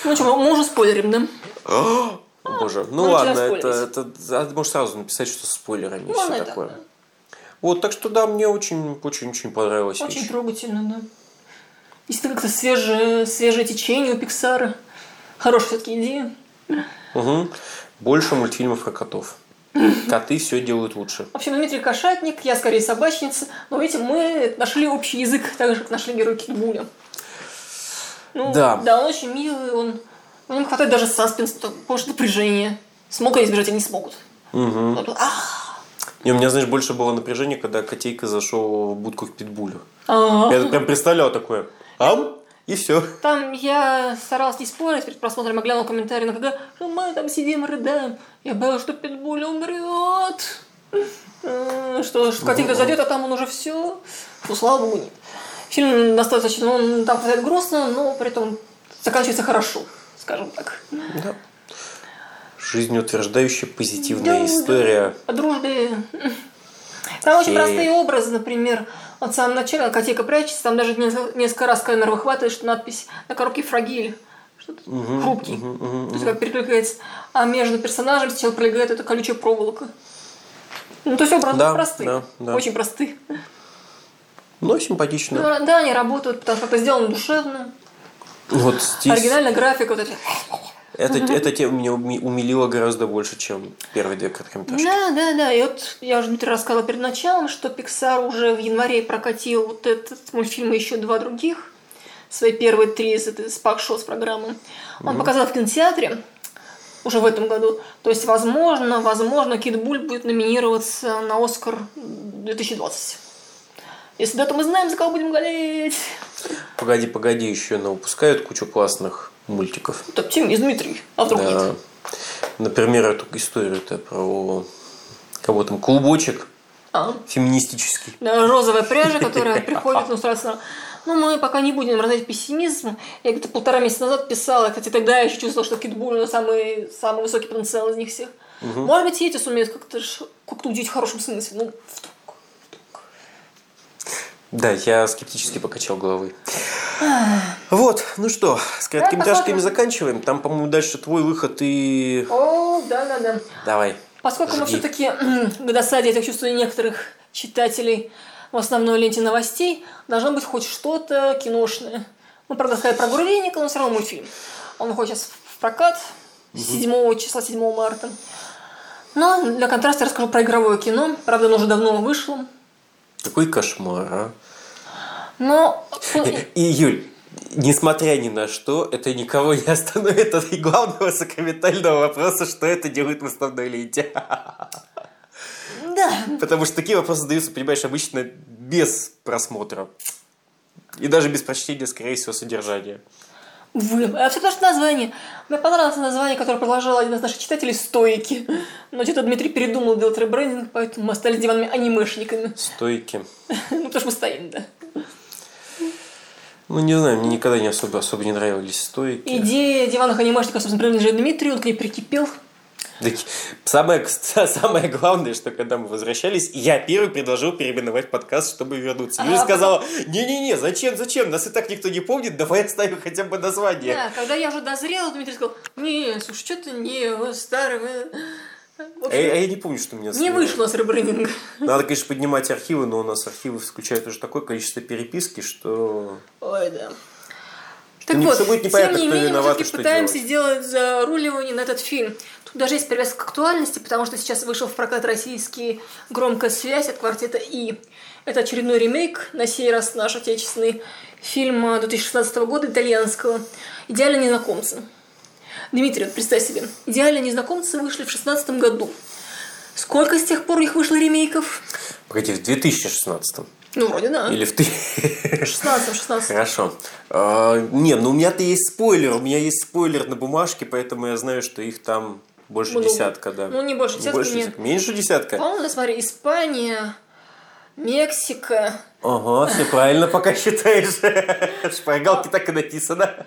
Speaker 2: Ну что, мы уже спойлерим, да?
Speaker 1: О, Боже, ну
Speaker 2: Мы
Speaker 1: ладно, это,
Speaker 2: спойлерить.
Speaker 1: это, а, можешь сразу написать, что спойлерами и
Speaker 2: Можно
Speaker 1: все такое.
Speaker 2: да.
Speaker 1: Вот, так что да, мне очень, очень, очень понравилась
Speaker 2: Очень
Speaker 1: вещь.
Speaker 2: трогательно, да. Действительно, как-то свежее, свежее течение у Пиксара. Хорошая все-таки идея.
Speaker 1: Мгм. Больше мультфильмов про котов. Коты все делают лучше.
Speaker 2: В общем, Дмитрий Кошатник, я скорее собачница. Но видите, мы нашли общий язык, так же, как нашли герой Китбуля. Ну,
Speaker 1: Да.
Speaker 2: Да, он очень милый, он... У него хватает даже саспенса, может, напряжение. Смогут они избежать, они смогут.
Speaker 1: Мгм.
Speaker 2: Ах,
Speaker 1: Не, у меня, знаешь, больше было напряжение, когда котейка зашел в будку к питбулю.
Speaker 2: ага.
Speaker 1: Я прям представлял такое. Ам, и все.
Speaker 2: Там я старалась не спорить перед просмотром, я глянула комментарии на КГ, что мы там сидим рыдаем. Я боялась, что Питбуль умрет. Э, Что, что котейка зайдет, а там он уже все. Ну, слава богу, нет. Фильм достаточно, он там хватает грустно, но при этом заканчивается хорошо, скажем так.
Speaker 1: Да. Жизнеутверждающая позитивная
Speaker 2: Да,
Speaker 1: история.
Speaker 2: О дружбе. Там очень простые образы, например, вот в самом начале котейка прячется, там даже несколько раз камера выхватывает, что надпись на коробке фрагиль. Что-то хрупкий. То есть как перекликается. А между персонажами сначала пролегает эта колючая проволока. Ну, то есть образы
Speaker 1: Да,
Speaker 2: простые.
Speaker 1: да, да.
Speaker 2: Очень простые.
Speaker 1: Но симпатично.
Speaker 2: Ну, да, они работают, потому что это сделано душевно.
Speaker 1: Вот здесь
Speaker 2: Оригинальная графика, вот эти.
Speaker 1: Это, эта тема меня уми- умилила гораздо больше, чем первые две короткометражки.
Speaker 2: Да, да, да. И вот я уже Дмитрий рассказала перед началом, что Pixar уже в январе прокатил вот этот мультфильм и еще два других. Свои первые три из этой Спак Шоу с программы. Он показал в кинотеатре уже в этом году. То есть, возможно, возможно, Кит Буль будет номинироваться на Оскар 2020. Если да, то мы знаем, за кого будем болеть.
Speaker 1: Погоди, погоди, еще на выпускают кучу классных мультиков.
Speaker 2: Это оптимист Дмитрий, а вдруг
Speaker 1: Да.
Speaker 2: нет?
Speaker 1: Например, эту историю-то про кого там, клубочек
Speaker 2: А?
Speaker 1: феминистический.
Speaker 2: Да, розовая пряжа, которая приходит, ну, сразу... Ну, мы пока не будем развить пессимизм. Я где-то полтора месяца назад писала, кстати, тогда я еще чувствовала, что Китбуль самый, самый высокий потенциал из них всех. Может быть, эти сумеют как-то как-то удивить в хорошем смысле. Ну.
Speaker 1: Да, я скептически покачал головой. Вот, ну что, с короткометражками
Speaker 2: посмотрим.
Speaker 1: заканчиваем. Там, по-моему, дальше твой выход и...
Speaker 2: О, да-да-да.
Speaker 1: Давай.
Speaker 2: Поскольку мы
Speaker 1: Жги.
Speaker 2: все-таки к досаде, я так чувствую, некоторых читателей в основной ленте новостей, должно быть хоть что-то киношное. Мы, правда, сказали про Гурвеника, но все равно мультфильм. Он выходит сейчас в прокат 7 числа, 7 марта. Но для контраста я расскажу про игровое кино. Правда, оно уже давно вышло.
Speaker 1: Какой кошмар, а?
Speaker 2: Но
Speaker 1: И, Юль, несмотря ни на что, это никого не остановит от главного сакраментального вопроса, что это делает в основной ленте.
Speaker 2: да,
Speaker 1: Потому что такие вопросы задаются, понимаешь, обычно без просмотра. И даже без прочтения, скорее всего, содержания.
Speaker 2: Вы. А все что название. Мне понравилось название, которое предложил один из наших читателей «Стойки». Но что-то Дмитрий передумал делать ребрендинг, поэтому мы остались диванными анимешниками.
Speaker 1: Стойки.
Speaker 2: Ну, потому что мы стоим, да.
Speaker 1: Ну, не знаю, мне никогда не особо, особо не нравились стойки.
Speaker 2: Идея диванных анимешников, собственно, принадлежит Дмитрию, он к ней прикипел.
Speaker 1: Самое, самое главное, что когда мы возвращались, я первый предложил переименовать подкаст, чтобы вернуться. Юля а, сказала, не-не-не, зачем, зачем, нас и так никто не помнит, давай оставим хотя бы название.
Speaker 2: Да, когда я уже дозрела, Дмитрий сказал, не, слушай, что-то не, старый,
Speaker 1: Общем, а, я, я не помню, что у меня...
Speaker 2: Не вышло с ребрендинга.
Speaker 1: Надо, конечно, поднимать архивы, но у нас архивы включают уже такое количество переписки, что...
Speaker 2: Ой, да. Так вот, тем не менее, мы все-таки пытаемся делать. сделать заруливание на этот фильм. Даже есть привязка к актуальности, потому что сейчас вышел в прокат российский «Громкая связь» от квартета «И». Это очередной ремейк, на сей раз наш отечественный фильм 2016 года, итальянского «Идеальные незнакомцы». Дмитрий, вот представь себе, «Идеальные незнакомцы» вышли в 2016 году. Сколько с тех пор их вышло ремейков?
Speaker 1: Погоди, в 2016
Speaker 2: ну, вроде да.
Speaker 1: Или в ты.
Speaker 2: 16, 16.
Speaker 1: Хорошо. А, не, ну у меня-то есть спойлер. У меня есть спойлер на бумажке, поэтому я знаю, что их там больше Много. десятка, да.
Speaker 2: Ну, не больше десятка, больше
Speaker 1: нет. Меньше десятка.
Speaker 2: По-моему, смотри, Испания, Мексика.
Speaker 1: Ага, все правильно пока считаешь. Шпаргалки так и написано.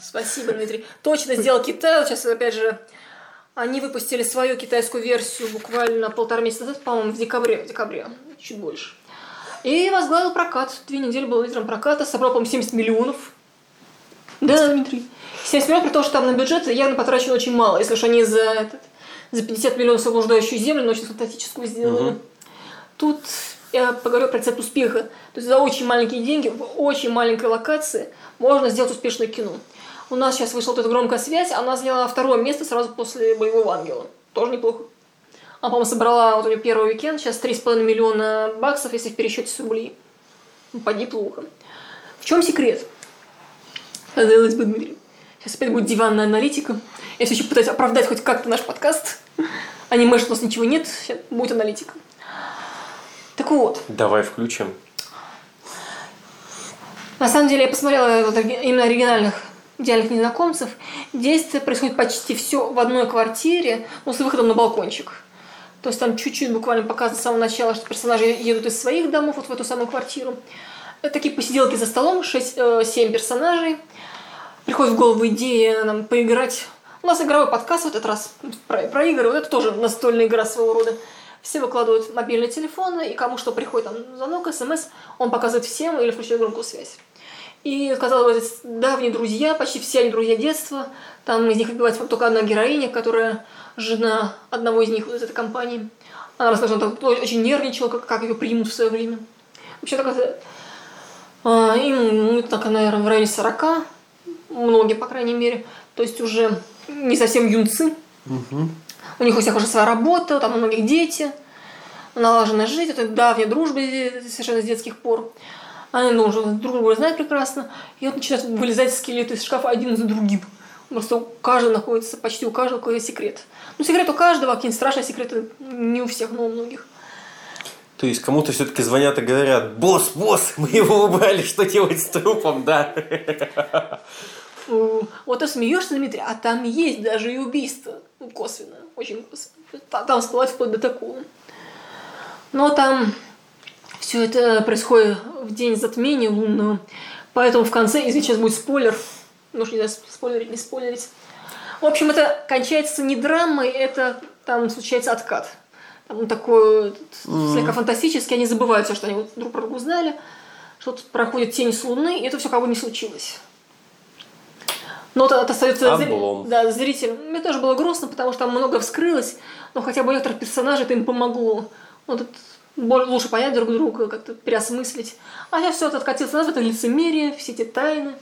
Speaker 2: Спасибо, Дмитрий. Точно сделал Китай. Сейчас, опять же, они выпустили свою китайскую версию буквально полтора месяца назад, по-моему, в декабре. В декабре, чуть больше. И возглавил прокат. Две недели был лидером проката. Собрал, по-моему, 70 миллионов. Да, Дмитрий. 70 миллионов, при том, что там на бюджет явно потрачено очень мало. Если уж они за, этот, за 50 миллионов освобождающую землю, но очень фантастическую сделали. Угу. Тут я поговорю про рецепт успеха. То есть за очень маленькие деньги, в очень маленькой локации можно сделать успешное кино. У нас сейчас вышла вот эта громкая связь, она заняла второе место сразу после «Боевого ангела». Тоже неплохо. Она, по-моему, собрала вот у нее первый уикенд, сейчас 3,5 миллиона баксов, если в пересчете с рублей. Ну, поди плохо. В чем секрет? Казалось бы, Дмитрий. Сейчас опять будет диванная аналитика. Я все еще пытаюсь оправдать хоть как-то наш подкаст. Аниме, что у нас ничего нет, сейчас будет аналитика. Так вот.
Speaker 1: Давай включим.
Speaker 2: На самом деле я посмотрела вот именно оригинальных идеальных незнакомцев. Действие происходит почти все в одной квартире, но с выходом на балкончик. То есть там чуть-чуть буквально показано с самого начала, что персонажи едут из своих домов вот в эту самую квартиру. Такие посиделки за столом, 6-7 э, персонажей. Приходит в голову идея нам поиграть. У нас игровой подкаст в этот раз про, про игры. Вот это тоже настольная игра своего рода. Все выкладывают мобильные телефоны, и кому что приходит, там, звонок, смс, он показывает всем или включает громкую связь. И, казалось бы, давние друзья, почти все они друзья детства. Там из них выбивается только одна героиня, которая жена одного из них из этой компании. Она рассказала, что он очень нервничала, как, как ее примут в свое время. Вообще такая... А, им, ну, так, наверное, в районе 40, многие, по крайней мере. То есть уже не совсем юнцы. Угу. У них у всех уже своя работа, там у многих дети, налаженная жизнь, это давняя дружба совершенно с детских пор. Они ну, уже друг друга знают прекрасно. И вот начинают вылезать скелеты из шкафа один за другим. Просто у каждого находится, почти у каждого какой-то секрет. Ну, секрет у каждого, какие-нибудь страшные секреты не у всех, но у многих.
Speaker 1: То есть кому-то все-таки звонят и говорят, босс, босс, мы его убрали, что делать с трупом, да?
Speaker 2: Вот ты смеешься, Дмитрий, а там есть даже и убийство. Ну, косвенно, очень косвенно. Там всплывает вплоть до такого. Но там все это происходит в день затмения лунного. Поэтому в конце, если сейчас будет спойлер, ну, не знаю, спойлерить, не спойлерить, в общем, это кончается не драмой, это там случается откат. Он такой mm-hmm. слегка фантастический, они забывают все, что они друг про друга узнали, что тут проходит тень с Луны, и это все как бы не случилось. Но это, это остается зри... да, зрителям. Мне тоже было грустно, потому что там много вскрылось, но хотя бы некоторых персонажей это им помогло. Вот это лучше понять друг друга, как-то переосмыслить. А сейчас все это откатился назад, это лицемерие, все эти тайны.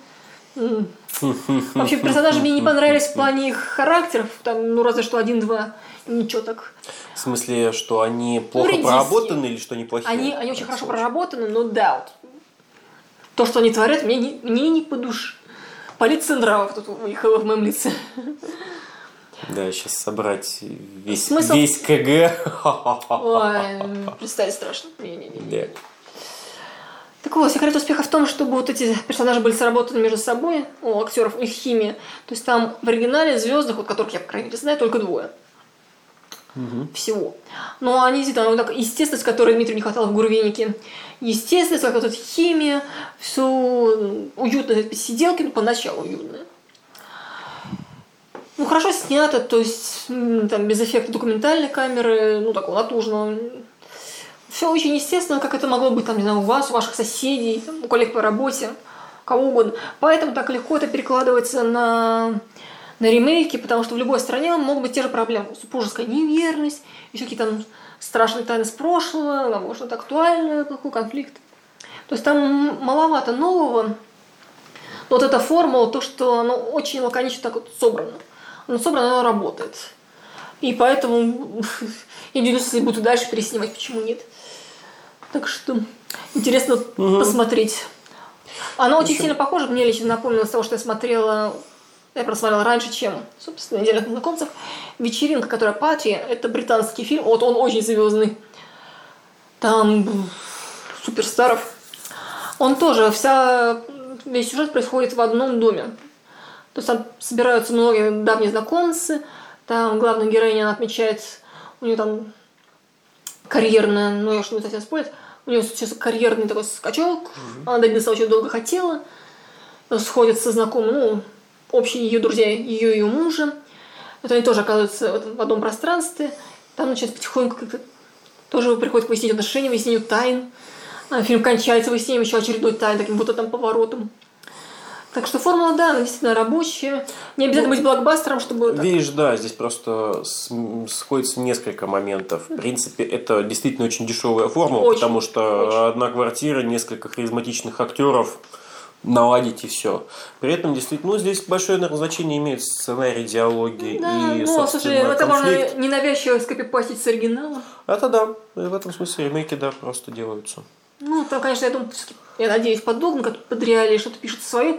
Speaker 2: В общем, персонажи мне не понравились в плане их характеров, там, ну, разве что один-два, ничего так.
Speaker 1: В смысле, что они плохо ну, проработаны или что они плохие?
Speaker 2: Они, они очень хорошо проработаны, но да, вот, то, что они творят, мне не, мне не по душе. Полиция нравов тут уехала в моем лице.
Speaker 1: Да, сейчас собрать весь, Смысл... весь КГ.
Speaker 2: Ой, представить страшно. Не-не-не. Да. Так вот, секрет успеха в том, чтобы вот эти персонажи были сработаны между собой, у актеров, их химия. То есть там в оригинале звездных, вот которых я, по крайней мере, знаю, только двое. Угу. Всего. Но они действительно, вот так, естественность, которой Дмитрию не хватало в Гурвенике. Естественность, как эта химия, все уютно, сиделки, ну, поначалу уютные. Ну, хорошо снято, то есть там без эффекта документальной камеры, ну, такого натужного. Все очень естественно, как это могло быть там, не знаю, у вас, у ваших соседей, там, у коллег по работе, кого угодно. Поэтому так легко это перекладывается на, на ремейки, потому что в любой стране могут быть те же проблемы. Супружеская неверность, еще какие-то там страшные тайны с прошлого, там, может, это актуальный плохой конфликт. То есть там маловато нового. Но вот эта формула, то, что оно очень лаконично так вот собрано. Оно собрано, оно работает. И поэтому я удивлюсь, если будут и дальше переснимать, почему нет. Так что интересно посмотреть. Оно очень сильно похоже, мне лично напомнило с того, что я смотрела, я просмотрела раньше, чем, собственно, «Неделя знакомцев». «Вечеринка», которая «Пати», это британский фильм, вот он очень звездный. Там суперстаров. Он тоже, вся, весь сюжет происходит в одном доме. То есть там собираются многие давние знакомцы, там главная героиня, она отмечает, у нее там карьерная, ну я что не совсем спорить, у нее сейчас карьерный такой скачок, она добиться очень долго хотела, сходятся знакомые, ну, общие ее друзья, ее и ее мужа. Вот они тоже оказываются в одном пространстве. Там начинается потихоньку как-то тоже приходит к выяснению отношений, выяснению тайн. А фильм кончается выяснением еще очередной тайн, таким вот там поворотом. Так что формула, да, она действительно рабочая. Не обязательно быть блокбастером, чтобы... так.
Speaker 1: Видишь, да, здесь просто сходится несколько моментов. В принципе, это действительно очень дешевая формула,
Speaker 2: Очень,
Speaker 1: потому что
Speaker 2: очень.
Speaker 1: одна квартира, несколько харизматичных актеров, наладить и все. При этом, действительно, ну, здесь большое наверное, значение имеет сценарий, диалоги
Speaker 2: Да,
Speaker 1: и,
Speaker 2: ну,
Speaker 1: собственно,
Speaker 2: слушай, это
Speaker 1: конфликт.
Speaker 2: можно ненавязчиво скопипастить с оригинала.
Speaker 1: Это да, в этом смысле ремейки, да, просто делаются.
Speaker 2: Ну, там, конечно, я думаю, я надеюсь, подобно, как под реалии что-то пишут свое,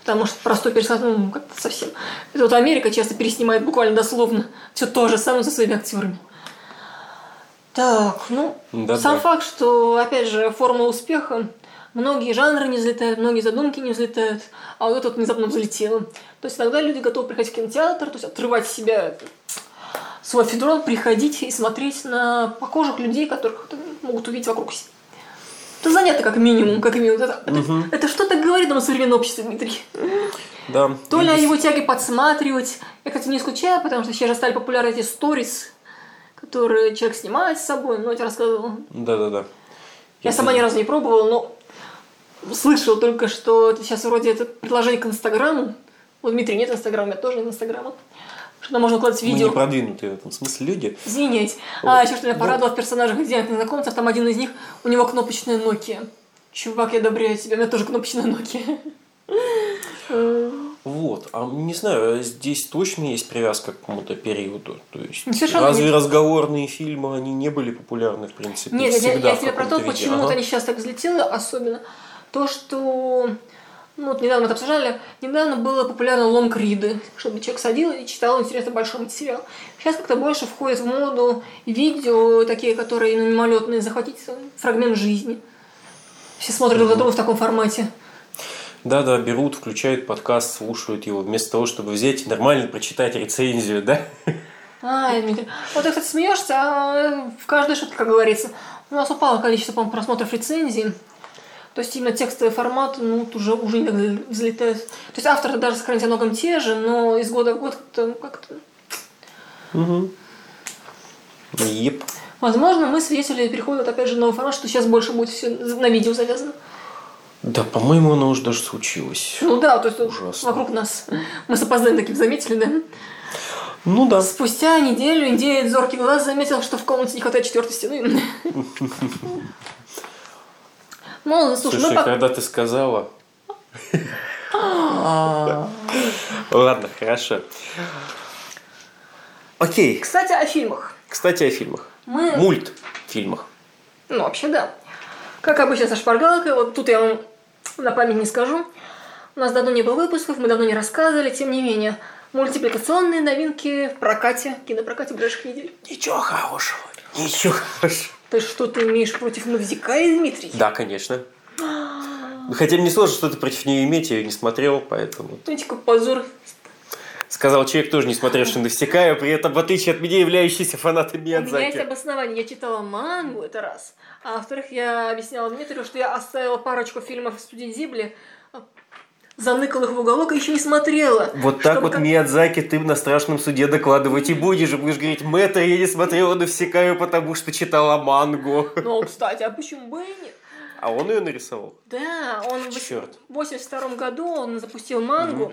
Speaker 2: потому что простой пересказ, ну, как-то совсем. Это вот Америка часто переснимает буквально дословно все то же самое со своими актерами. Так, ну,
Speaker 1: Да-да.
Speaker 2: сам факт, что, опять же, формула успеха, многие жанры не взлетают, многие задумки не взлетают, а вот это вот внезапно взлетело. То есть иногда люди готовы приходить в кинотеатр, то есть отрывать себя свой федрон, приходить и смотреть на похожих людей, которых могут увидеть вокруг себя. Это занятно как минимум, как минимум. Это, это, это что так говорит о современном обществе, Дмитрий?
Speaker 1: Да.
Speaker 2: То ли о его тяге подсматривать. Я, кстати, не исключаю, потому что сейчас же стали популярны эти сторис, которые человек снимает с собой. Ну, я тебе рассказывала.
Speaker 1: Да-да-да.
Speaker 2: Я сама ни разу не пробовала, но слышала только, что это сейчас вроде это приложение к Инстаграму. У Дмитрия нет Инстаграма, я тоже нет Инстаграма. Что можно укладывать
Speaker 1: Мы не
Speaker 2: видео.
Speaker 1: продвинутые в этом смысле люди.
Speaker 2: Извиняйте. А еще что меня
Speaker 1: Ну.
Speaker 2: порадовало в персонажах «Идеальных незнакомцев», там один из них, у него кнопочная Nokia. Чувак, я одобряю тебя, у меня тоже кнопочная Nokia.
Speaker 1: Вот, а не знаю, здесь точно есть привязка к какому-то периоду. То есть,
Speaker 2: Совершенно
Speaker 1: разве
Speaker 2: нет.
Speaker 1: разговорные фильмы, они не были популярны, в принципе,
Speaker 2: Нет, я,
Speaker 1: всегда
Speaker 2: я
Speaker 1: в
Speaker 2: тебе про то,
Speaker 1: виде?
Speaker 2: почему
Speaker 1: Ага.
Speaker 2: они сейчас так взлетели, особенно то, что ну, вот недавно мы это обсуждали, недавно было популярно лонгриды, чтобы человек садил и читал интересный большой материал. Сейчас как-то больше входит в моду видео, такие, которые ну, мимолетные, захватить фрагмент жизни. Все смотрят друг другом в таком формате.
Speaker 1: Да-да, берут, включают подкаст, слушают его, вместо того, чтобы взять нормально прочитать рецензию, да?
Speaker 2: А, Дмитрий. Вот ты, кстати, смеешься, а в каждой шутке, как говорится, у нас упало количество, по-моему, просмотров рецензий. То есть именно текстовый формат, ну, уже, уже так взлетает. То есть авторы даже сохранить о многом те же, но из года в год как-то, как-то...
Speaker 1: Угу. Еп.
Speaker 2: Возможно, мы свидетели перехода, опять же, новый формат, что сейчас больше будет все на видео завязано.
Speaker 1: Да, по-моему, оно уже даже случилось.
Speaker 2: Ну да, то есть
Speaker 1: Ужасно.
Speaker 2: вокруг нас. Мы с опозданием таким заметили, да?
Speaker 1: Ну да.
Speaker 2: Спустя неделю индеец зоркий глаз заметил, что в комнате не хватает четвертой стены. Ну, слушай,
Speaker 1: Слушай,
Speaker 2: мы по-
Speaker 1: когда ты сказала... Ладно, хорошо. Окей.
Speaker 2: Кстати, о фильмах.
Speaker 1: Кстати, о фильмах.
Speaker 2: Мы...
Speaker 1: Мультфильмах.
Speaker 2: Ну, вообще, да. Как обычно со шпаргалкой, вот тут я вам на память не скажу. У нас давно не было выпусков, мы давно не рассказывали, тем не менее. Мультипликационные новинки в прокате, кинопрокате ближайших недель.
Speaker 1: Ничего хорошего. Ничего хорошего.
Speaker 2: Ты что ты имеешь против Навзикая, Дмитрий?
Speaker 1: Да, конечно. Ну, Хотя мне сложно что-то против нее иметь, я ее не смотрел, поэтому...
Speaker 2: Знаете, какой позор.
Speaker 1: Сказал человек, тоже не смотревший Навсекая, при этом, в отличие от меня, являющийся фанатом
Speaker 2: У меня есть
Speaker 1: Миядзаки.
Speaker 2: обоснование. Я читала мангу, это раз. А во-вторых, я объясняла Дмитрию, что я оставила парочку фильмов в студии Зибли. Заныкал их в уголок и еще не смотрела.
Speaker 1: Вот так вот,
Speaker 2: как-
Speaker 1: Миядзаки, ты на страшном суде докладывать и будешь, и будешь говорить, Мэтр, я не смотрела Навсекаю, потому что читала мангу.
Speaker 2: Ну, кстати, а почему бы и нет?
Speaker 1: А он ее нарисовал.
Speaker 2: Да, он в
Speaker 1: Чёрт.
Speaker 2: 82 году он запустил мангу,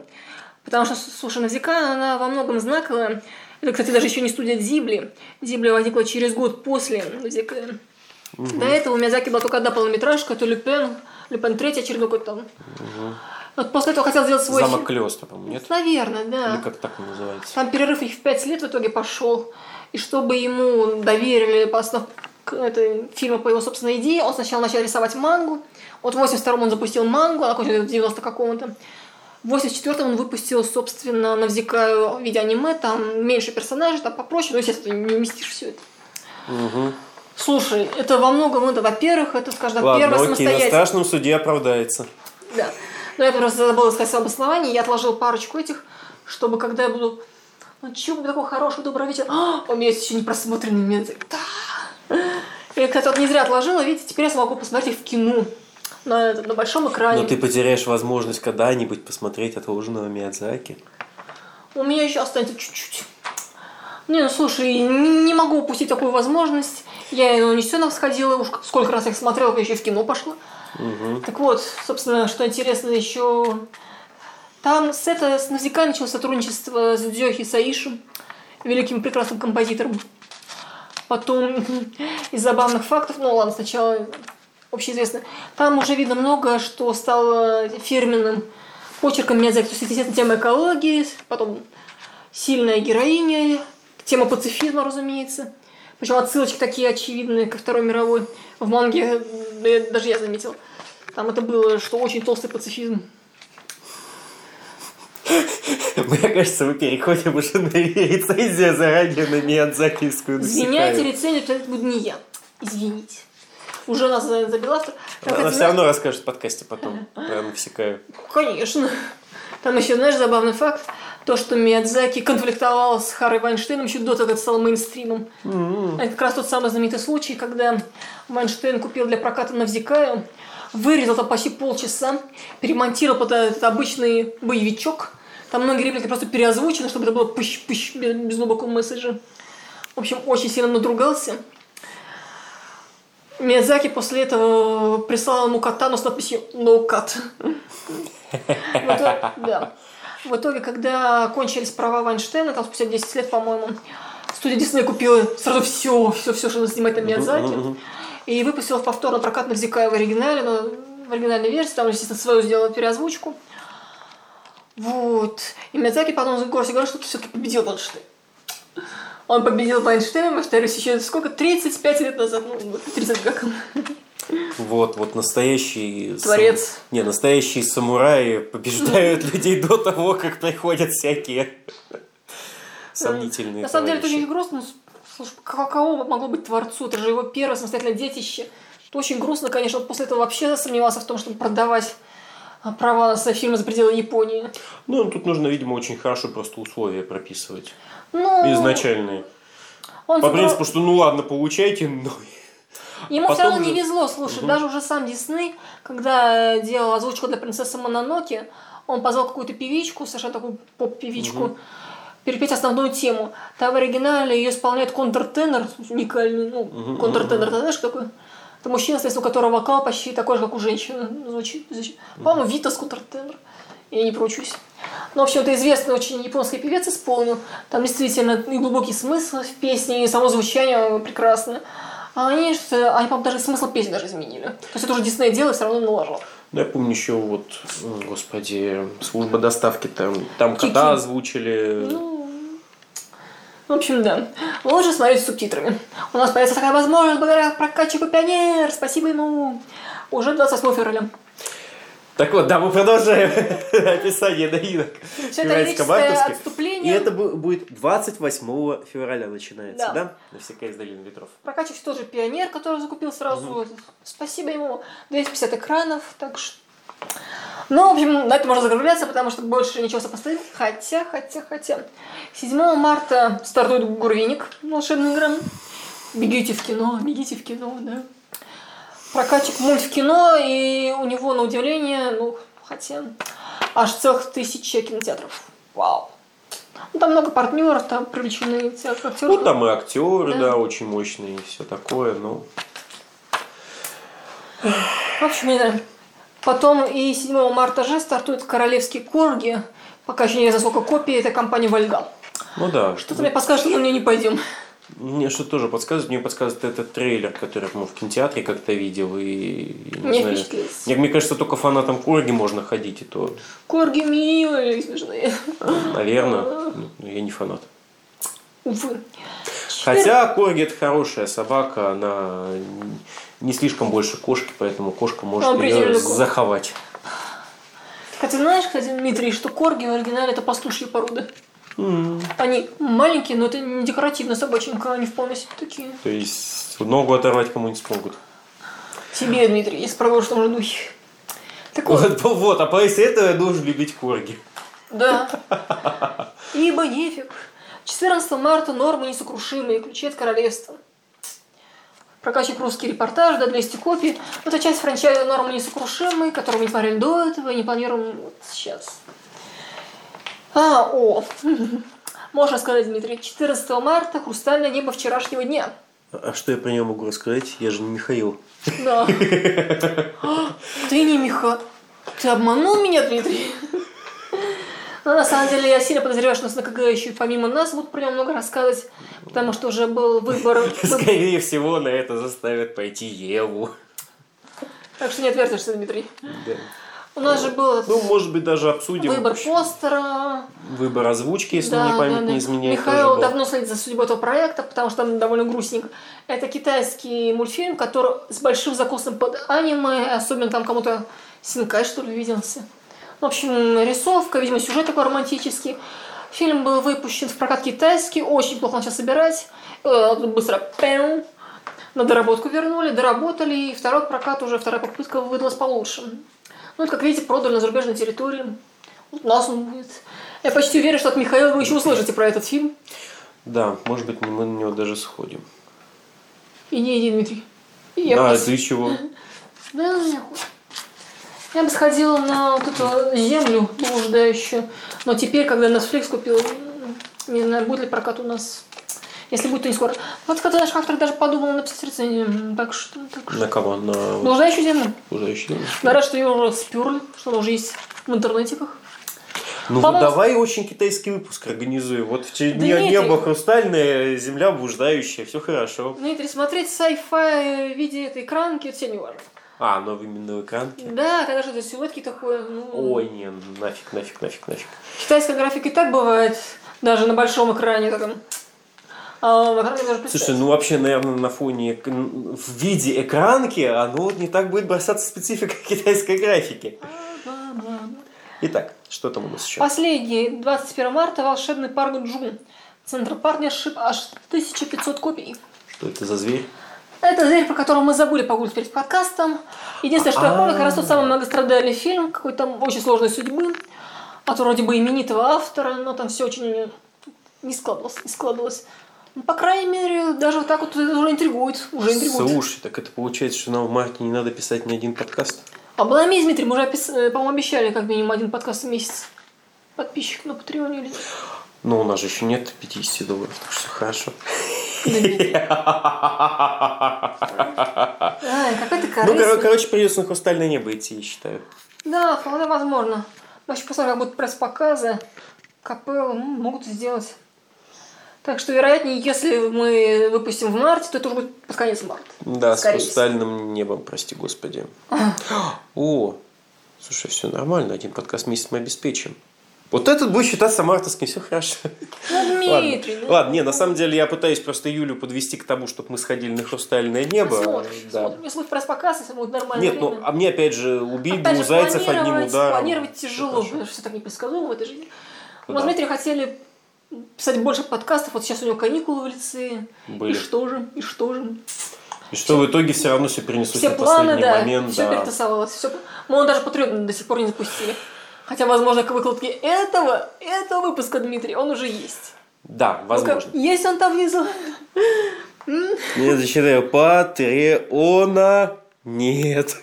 Speaker 2: потому что, слушай, Навзика, она во многом знаковая. Это, кстати, даже еще не студия Дзибли. Дзибли возникла через год после Навзика. До этого у Миязаки была только одна полнометражка, это Люпен, Люпен третий, очередной какой-то там. Вот после этого хотел сделать свой
Speaker 1: Замок. Клёста, по-моему, нет?
Speaker 2: Наверное, да.
Speaker 1: Или как так он называется?
Speaker 2: Там перерыв их в пять лет в итоге пошел. И чтобы ему доверили по основ... к- это, фильма по его собственной идее, он сначала начал рисовать мангу. Вот в 82-м он запустил мангу, она кончилась в 90 каком-то. В 84-м он выпустил, собственно, Навзикаю в виде аниме, там меньше персонажей, там попроще, но, естественно, не уместишь все это.
Speaker 1: Угу.
Speaker 2: Слушай, это во многом, это, во-первых, это, скажем так, первое
Speaker 1: Ладно, окей, на
Speaker 2: самостоятельное.
Speaker 1: страшном суде оправдается.
Speaker 2: Да. Но я просто забыла сказать обоснование. Я отложил парочку этих, чтобы когда я буду... Ну, чего бы такого хорошего, доброго вечера. А, у меня есть еще не просмотренный Медзик. Да. Я, кстати, вот не зря отложила. Видите, теперь я смогу посмотреть их в кино. На, этом, на большом экране.
Speaker 1: Но ты потеряешь возможность когда-нибудь посмотреть отложенного Миядзаки.
Speaker 2: У меня еще останется чуть-чуть. Не, ну слушай, не, не могу упустить такую возможность. Я и на Унесенов сходила, уж сколько раз я их смотрела, я еще в кино пошла.
Speaker 1: Угу.
Speaker 2: Так вот, собственно, что интересно еще... Там с, это, с Навзика началось сотрудничество с Дзёхи Саишем, великим прекрасным композитором. Потом из забавных фактов, ну ладно, сначала общеизвестно. Там уже видно много, что стало фирменным почерком Миядзаки. То есть, естественно, тема экологии, потом сильная героиня, тема пацифизма, разумеется. Причем отсылочки такие очевидные ко Второй мировой. В манге, я- даже я заметил. Там это было, что очень толстый пацифизм.
Speaker 1: Мне кажется, мы переходим уже на рецензию заранее на Миядзакиевскую
Speaker 2: Извиняйте, рецензию, это будет не я. Извините. Уже нас за- забил автор.
Speaker 1: Она
Speaker 2: кстати,
Speaker 1: все равно расскажет в подкасте потом про Навсекаю.
Speaker 2: Конечно. Там еще, знаешь, забавный факт. То, что Миядзаки конфликтовал с Харой Вайнштейном еще до того, как это стало мейнстримом. Это как раз тот самый знаменитый случай, когда Вайнштейн купил для проката Навзикаю, вырезал там почти полчаса, перемонтировал под этот обычный боевичок. Там многие реплики просто переозвучены, чтобы это было пыщ-пыщ без, глубокого месседжа. В общем, очень сильно надругался. Миядзаки после этого прислал ему катану с надписью «No cut». В итоге- да. В итоге, когда кончились права Вайнштейна, там спустя 10 лет, по-моему, студия Дисней купила сразу все, все, все, что снимать на Миядзаки. И выпустила в повторно прокат Навзикая в оригинале, но в оригинальной версии, там, естественно, свою сделала переозвучку. Вот. И Миядзаки потом в голосе говорил, что все-таки победил Вайнштейн. Он победил Вайнштейна, повторюсь, еще сколько? 35 лет назад. Ну, 30 как он.
Speaker 1: Вот, вот настоящий... сам-
Speaker 2: Творец.
Speaker 1: Не, настоящие самураи побеждают людей до того, как приходят всякие сомнительные
Speaker 2: На самом деле, это очень грустно. Слушай, каково могло быть творцу? Это же его первое самостоятельное детище. Это очень грустно, конечно. Он после этого вообще сомневался в том, чтобы продавать а, права на фильмы за пределы Японии.
Speaker 1: Ну, тут нужно, видимо, очень хорошо просто условия прописывать.
Speaker 2: Ну,
Speaker 1: Изначальные.
Speaker 2: он
Speaker 1: По
Speaker 2: забрал-
Speaker 1: принципу, что ну ладно, получайте, но...
Speaker 2: Ему
Speaker 1: потом
Speaker 2: все равно
Speaker 1: же-
Speaker 2: не везло, слушай, даже уже сам Дисней, когда делал озвучку для принцессы Мононоки, он позвал какую-то певичку, совершенно такую поп-певичку, перепеть основную тему. Там в оригинале ее исполняет контртенор, уникальный, ну, контртенор, ты знаешь, такой? Это мужчина, у которого вокал почти такой же, как у женщины. Звучит, звучит. По-моему, Витас контртенор. Я не проучусь. Ну, в общем, это известный очень японский певец исполнил. Там действительно и глубокий смысл в песне, и само звучание прекрасное. А они, что- они по-моему, даже смысл песни даже изменили. То есть это уже Дисней делает, все равно наложил.
Speaker 1: Ну, я помню еще вот, м, господи, служба доставки там, там
Speaker 2: Кики.
Speaker 1: кота озвучили.
Speaker 2: Ну, в общем, да. Лучше смотреть с субтитрами. У нас появится такая возможность благодаря прокатчику Пионер. Спасибо ему. Уже 28 февраля.
Speaker 1: Так вот, да, мы продолжаем описание новинок
Speaker 2: Все это
Speaker 1: марковских. И
Speaker 2: отступление.
Speaker 1: это бу- будет 28 февраля начинается,
Speaker 2: Да.
Speaker 1: да? Навсегда из долины ветров.
Speaker 2: Прокачик тоже пионер, который закупил сразу. Спасибо ему. 250 экранов, так что... Ну, в общем, на это можно закругляться, потому что больше ничего сопоставить. Хотя, хотя, хотя. 7 марта стартует Гурвиник, волшебная игра. Бегите в кино, бегите в кино, да. Прокачик мульт в кино, и у него, на удивление, ну, хотя... аж целых тысяча кинотеатров. Вау. Ну, там много партнеров, там привлечены актеры.
Speaker 1: Ну, там и актеры,
Speaker 2: Да.
Speaker 1: да, очень мощные, и все такое, ну...
Speaker 2: В общем, знаю. Потом и 7 марта же стартует «Королевский корги». Пока еще не знаю, сколько копий, это компания «Вольга».
Speaker 1: Ну да.
Speaker 2: Что-то мне подскажет, что мы на нее не пойдем.
Speaker 1: Мне что тоже подсказывает, мне подсказывает этот трейлер, который мы в кинотеатре как-то видел, и... не
Speaker 2: Не
Speaker 1: знаю. Мне, мне кажется, только фанатам Корги можно ходить, и то,
Speaker 2: Корги милые, смешные.
Speaker 1: наверное, ну, я не фанат.
Speaker 2: Увы.
Speaker 1: Хотя Корги это хорошая собака, она не слишком больше кошки, поэтому кошка может
Speaker 2: Ну,
Speaker 1: ее заховать.
Speaker 2: Хотя знаешь, кстати, Дмитрий, что корги в оригинале это пастушьи породы.
Speaker 1: М,
Speaker 2: Они маленькие, но это не декоративная собаченька, они вполне себе такие.
Speaker 1: То есть ногу оторвать кому не смогут.
Speaker 2: Тебе, Дмитрий, том же духе. Так вот,
Speaker 1: Вот, вот, а после этого я должен любить Корги.
Speaker 2: да. Ибо нефиг. 14 марта нормы несокрушимые, ключи от королевства. Прокачик русский репортаж, до 200 копий. Это часть франчайза «Нормы несокрушимые», которую мы не смотрели до этого и не планируем вот сейчас. А, о, можно сказать, Дмитрий, 14 марта «Хрустальное небо вчерашнего дня».
Speaker 1: А что я про него могу рассказать? Я же не Михаил.
Speaker 2: Да. Ты не Миха. Ты обманул меня, Дмитрий? Ну, на самом деле, я сильно подозреваю, что нас на КГ еще помимо нас будут про него много рассказывать, потому что уже был выбор.
Speaker 1: Скорее всего, на это заставят пойти Еву.
Speaker 2: Так что не отвертишься, Дмитрий.
Speaker 1: Да.
Speaker 2: У нас же был
Speaker 1: Ну, может быть, даже обсудим
Speaker 2: выбор постера.
Speaker 1: выбор озвучки, если
Speaker 2: Да,
Speaker 1: мне память
Speaker 2: да, да.
Speaker 1: не изменяет.
Speaker 2: Михаил давно следит за судьбой этого проекта, потому что там довольно грустненько. Это китайский мультфильм, который с большим закосом под аниме, особенно там кому-то Синкай, что ли, виделся. В общем, рисовка, видимо, сюжет такой романтический. Фильм был выпущен в прокат китайский, очень плохо начал собирать. Э, Быстро пэм, на доработку вернули, доработали, и второй прокат уже, вторая попытка выдалась получше. Ну, это, как видите, продали на зарубежной территории. Вот нас он будет. Я почти уверен, что от Михаила вы еще услышите про этот фильм.
Speaker 1: Да, может быть, мы на него даже сходим.
Speaker 2: Иди, иди, Дмитрий. И я
Speaker 1: а,
Speaker 2: просто-
Speaker 1: ты чего?
Speaker 2: Да, я хуй. Я бы сходила на вот эту землю блуждающую. Но теперь, когда Netflix купил, не знаю, будет ли прокат у нас. Если будет, то не скоро. Вот когда наш автор даже подумал написать рецензию. Так что, так что.
Speaker 1: На кого? На
Speaker 2: Блуждающую землю.
Speaker 1: блуждающий дом?
Speaker 2: Говорят, что ее уже сперли, что она уже есть в интернетиках.
Speaker 1: Ну
Speaker 2: По-моему,
Speaker 1: давай очень китайский выпуск организуй. Вот в те- не-
Speaker 2: Дмитрий.
Speaker 1: небо хрустальное, земля блуждающая, все хорошо.
Speaker 2: Дмитрий, смотреть sci-fi в виде этой экранки, это тебе не важно.
Speaker 1: А, но именно в экранке.
Speaker 2: Да, когда что-то силуэтки такое. Ну,
Speaker 1: Ой, не, нафиг, нафиг, нафиг, нафиг.
Speaker 2: Китайская графика и так бывает, даже на большом экране. Таком. А в экране даже
Speaker 1: Слушай, ну вообще, наверное, на фоне, в виде экранки, оно не так будет бросаться специфика китайской графики. Итак, что там у нас еще?
Speaker 2: Последний, 21 марта, волшебный парк Джун. Центр партнершип аж 1500 копий.
Speaker 1: Что это за зверь?
Speaker 2: Это зверь, по которому мы забыли погулять перед подкастом. Единственное, что я помню, как раз тот самый
Speaker 1: А.
Speaker 2: многострадальный фильм, какой-то очень сложной судьбы, от вроде бы именитого автора, но там все очень не складывалось, не складывалось. Ну, по крайней мере, даже вот так вот это уже интригует, уже интригует.
Speaker 1: Слушай, так это получается, что нам в марте не надо писать ни один подкаст?
Speaker 2: Обломись, Дмитрий, мы уже, опис- э, по-моему, обещали как минимум один подкаст в месяц. Подписчик на Патреоне или...
Speaker 1: Но у нас же еще нет 50 долларов, так что все хорошо.
Speaker 2: Ай, какой ты
Speaker 1: Ну, короче, придется на хрустальное небо идти, я считаю.
Speaker 2: Да, вполне возможно. Вообще, посмотрим, как будут пресс-показы. Капеллы могут сделать. Так что, вероятнее, если мы выпустим в марте, то это уже будет под конец марта.
Speaker 1: Да, с
Speaker 2: всего.
Speaker 1: хрустальным небом, прости господи. О, слушай, все нормально, один подкаст в месяц мы обеспечим. Вот этот будет считаться мартовским, все хорошо.
Speaker 2: Ну, Дмитрий,
Speaker 1: Ладно.
Speaker 2: ну,
Speaker 1: Ладно, не, на самом деле я пытаюсь просто Юлю подвести к тому, чтобы мы сходили на хрустальное небо.
Speaker 2: посмотрим,
Speaker 1: Да.
Speaker 2: посмотрим. Если будет пресс-показ, если будет нормальное
Speaker 1: Нет, ну,
Speaker 2: время.
Speaker 1: а мне опять же убить
Speaker 2: Опять
Speaker 1: двух
Speaker 2: же,
Speaker 1: зайцев одним ударом.
Speaker 2: Планировать тяжело,
Speaker 1: Хорошо.
Speaker 2: потому что все так непредсказуемо в этой жизни.
Speaker 1: Ну
Speaker 2: Мы с. Дмитрием хотели писать больше подкастов. Вот сейчас у него каникулы в лицее.
Speaker 1: Были.
Speaker 2: И что же? И что же?
Speaker 1: И что в итоге все равно все перенеслось
Speaker 2: Все
Speaker 1: на
Speaker 2: планы,
Speaker 1: последний
Speaker 2: да,
Speaker 1: момент.
Speaker 2: все
Speaker 1: да.
Speaker 2: перетасовалось. Все... Мы даже Патреон до сих пор не запустили. Хотя, возможно, к выкладке этого, этого выпуска, Дмитрий, он уже есть.
Speaker 1: Да, возможно.
Speaker 2: есть он там внизу?
Speaker 1: Я зачитаю Патреона Нет.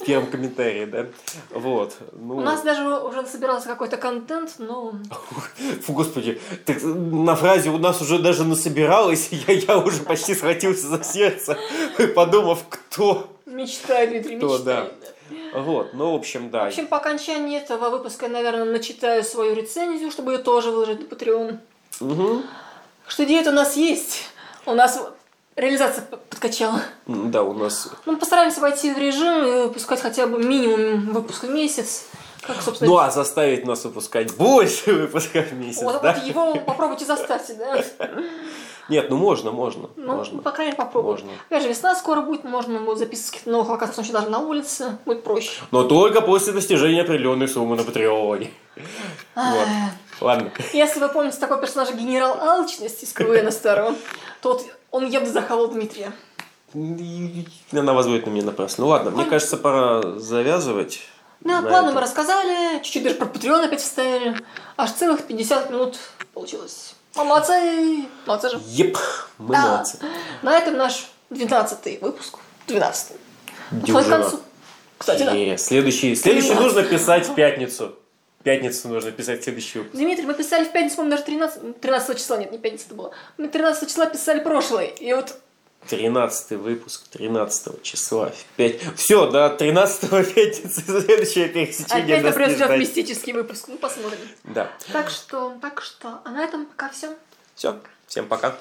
Speaker 1: В первом комментарии, да? Вот. Ну,
Speaker 2: У нас даже уже собирался какой-то контент, но...
Speaker 1: Фу, господи, ты на фразе у нас уже даже насобиралось, я, я уже почти схватился за сердце, подумав, кто.
Speaker 2: Мечтай, Дмитрий,
Speaker 1: Кто,
Speaker 2: мечтай.
Speaker 1: Вот, ну, в общем,
Speaker 2: В
Speaker 1: да.
Speaker 2: общем, по окончании этого выпуска я, наверное, начитаю свою рецензию, чтобы ее тоже выложить на Patreon.
Speaker 1: Мгм.
Speaker 2: Что идея у нас есть. У нас реализация подкачала.
Speaker 1: Да, у нас...
Speaker 2: Ну, постараемся войти в режим и выпускать хотя бы минимум выпуск в месяц. Как, собственно,
Speaker 1: Ну, а заставить нас выпускать больше выпусков в месяц,
Speaker 2: вот,
Speaker 1: да?
Speaker 2: вот его попробуйте заставьте, да?
Speaker 1: Нет, ну можно, можно,
Speaker 2: Ну,
Speaker 1: можно.
Speaker 2: по крайней мере, попробуем.
Speaker 1: Можно.
Speaker 2: Опять же, весна скоро будет, можно будет записывать каких-то новых локаций, числе даже на улице, будет проще.
Speaker 1: Но только после достижения определенной суммы на Патреоне. Вот. Ладно.
Speaker 2: Если вы помните такой персонаж генерал Алчность из КВН старого, то вот он явно захавал Дмитрия.
Speaker 1: Она возводит на меня напрасно. Ну ладно, мне кажется, пора завязывать. На
Speaker 2: планы мы рассказали, чуть-чуть даже про Patreon опять вставили. Аж целых 50 минут получилось. Мы молодцы! Молодцы же.
Speaker 1: Еп, мы
Speaker 2: Да.
Speaker 1: молодцы.
Speaker 2: На этом наш 12 выпуск. 12 Подходит к
Speaker 1: Дюжина.
Speaker 2: концу. Кстати, да.
Speaker 1: Следующий, следующий нужно писать в пятницу. Пятницу нужно писать следующий выпуск.
Speaker 2: Дмитрий, мы писали в пятницу, по-моему, даже 13, 13 числа, нет, не пятница это было. Мы 13 числа писали прошлый, и вот
Speaker 1: 13 выпуск 13 числа в 5. Все, до 13 пятницы следующее пересечение
Speaker 2: опять придется
Speaker 1: ждать.
Speaker 2: мистический выпуск, ну посмотрим.
Speaker 1: Да.
Speaker 2: Так что, так что, а на этом пока все.
Speaker 1: Все. Всем пока.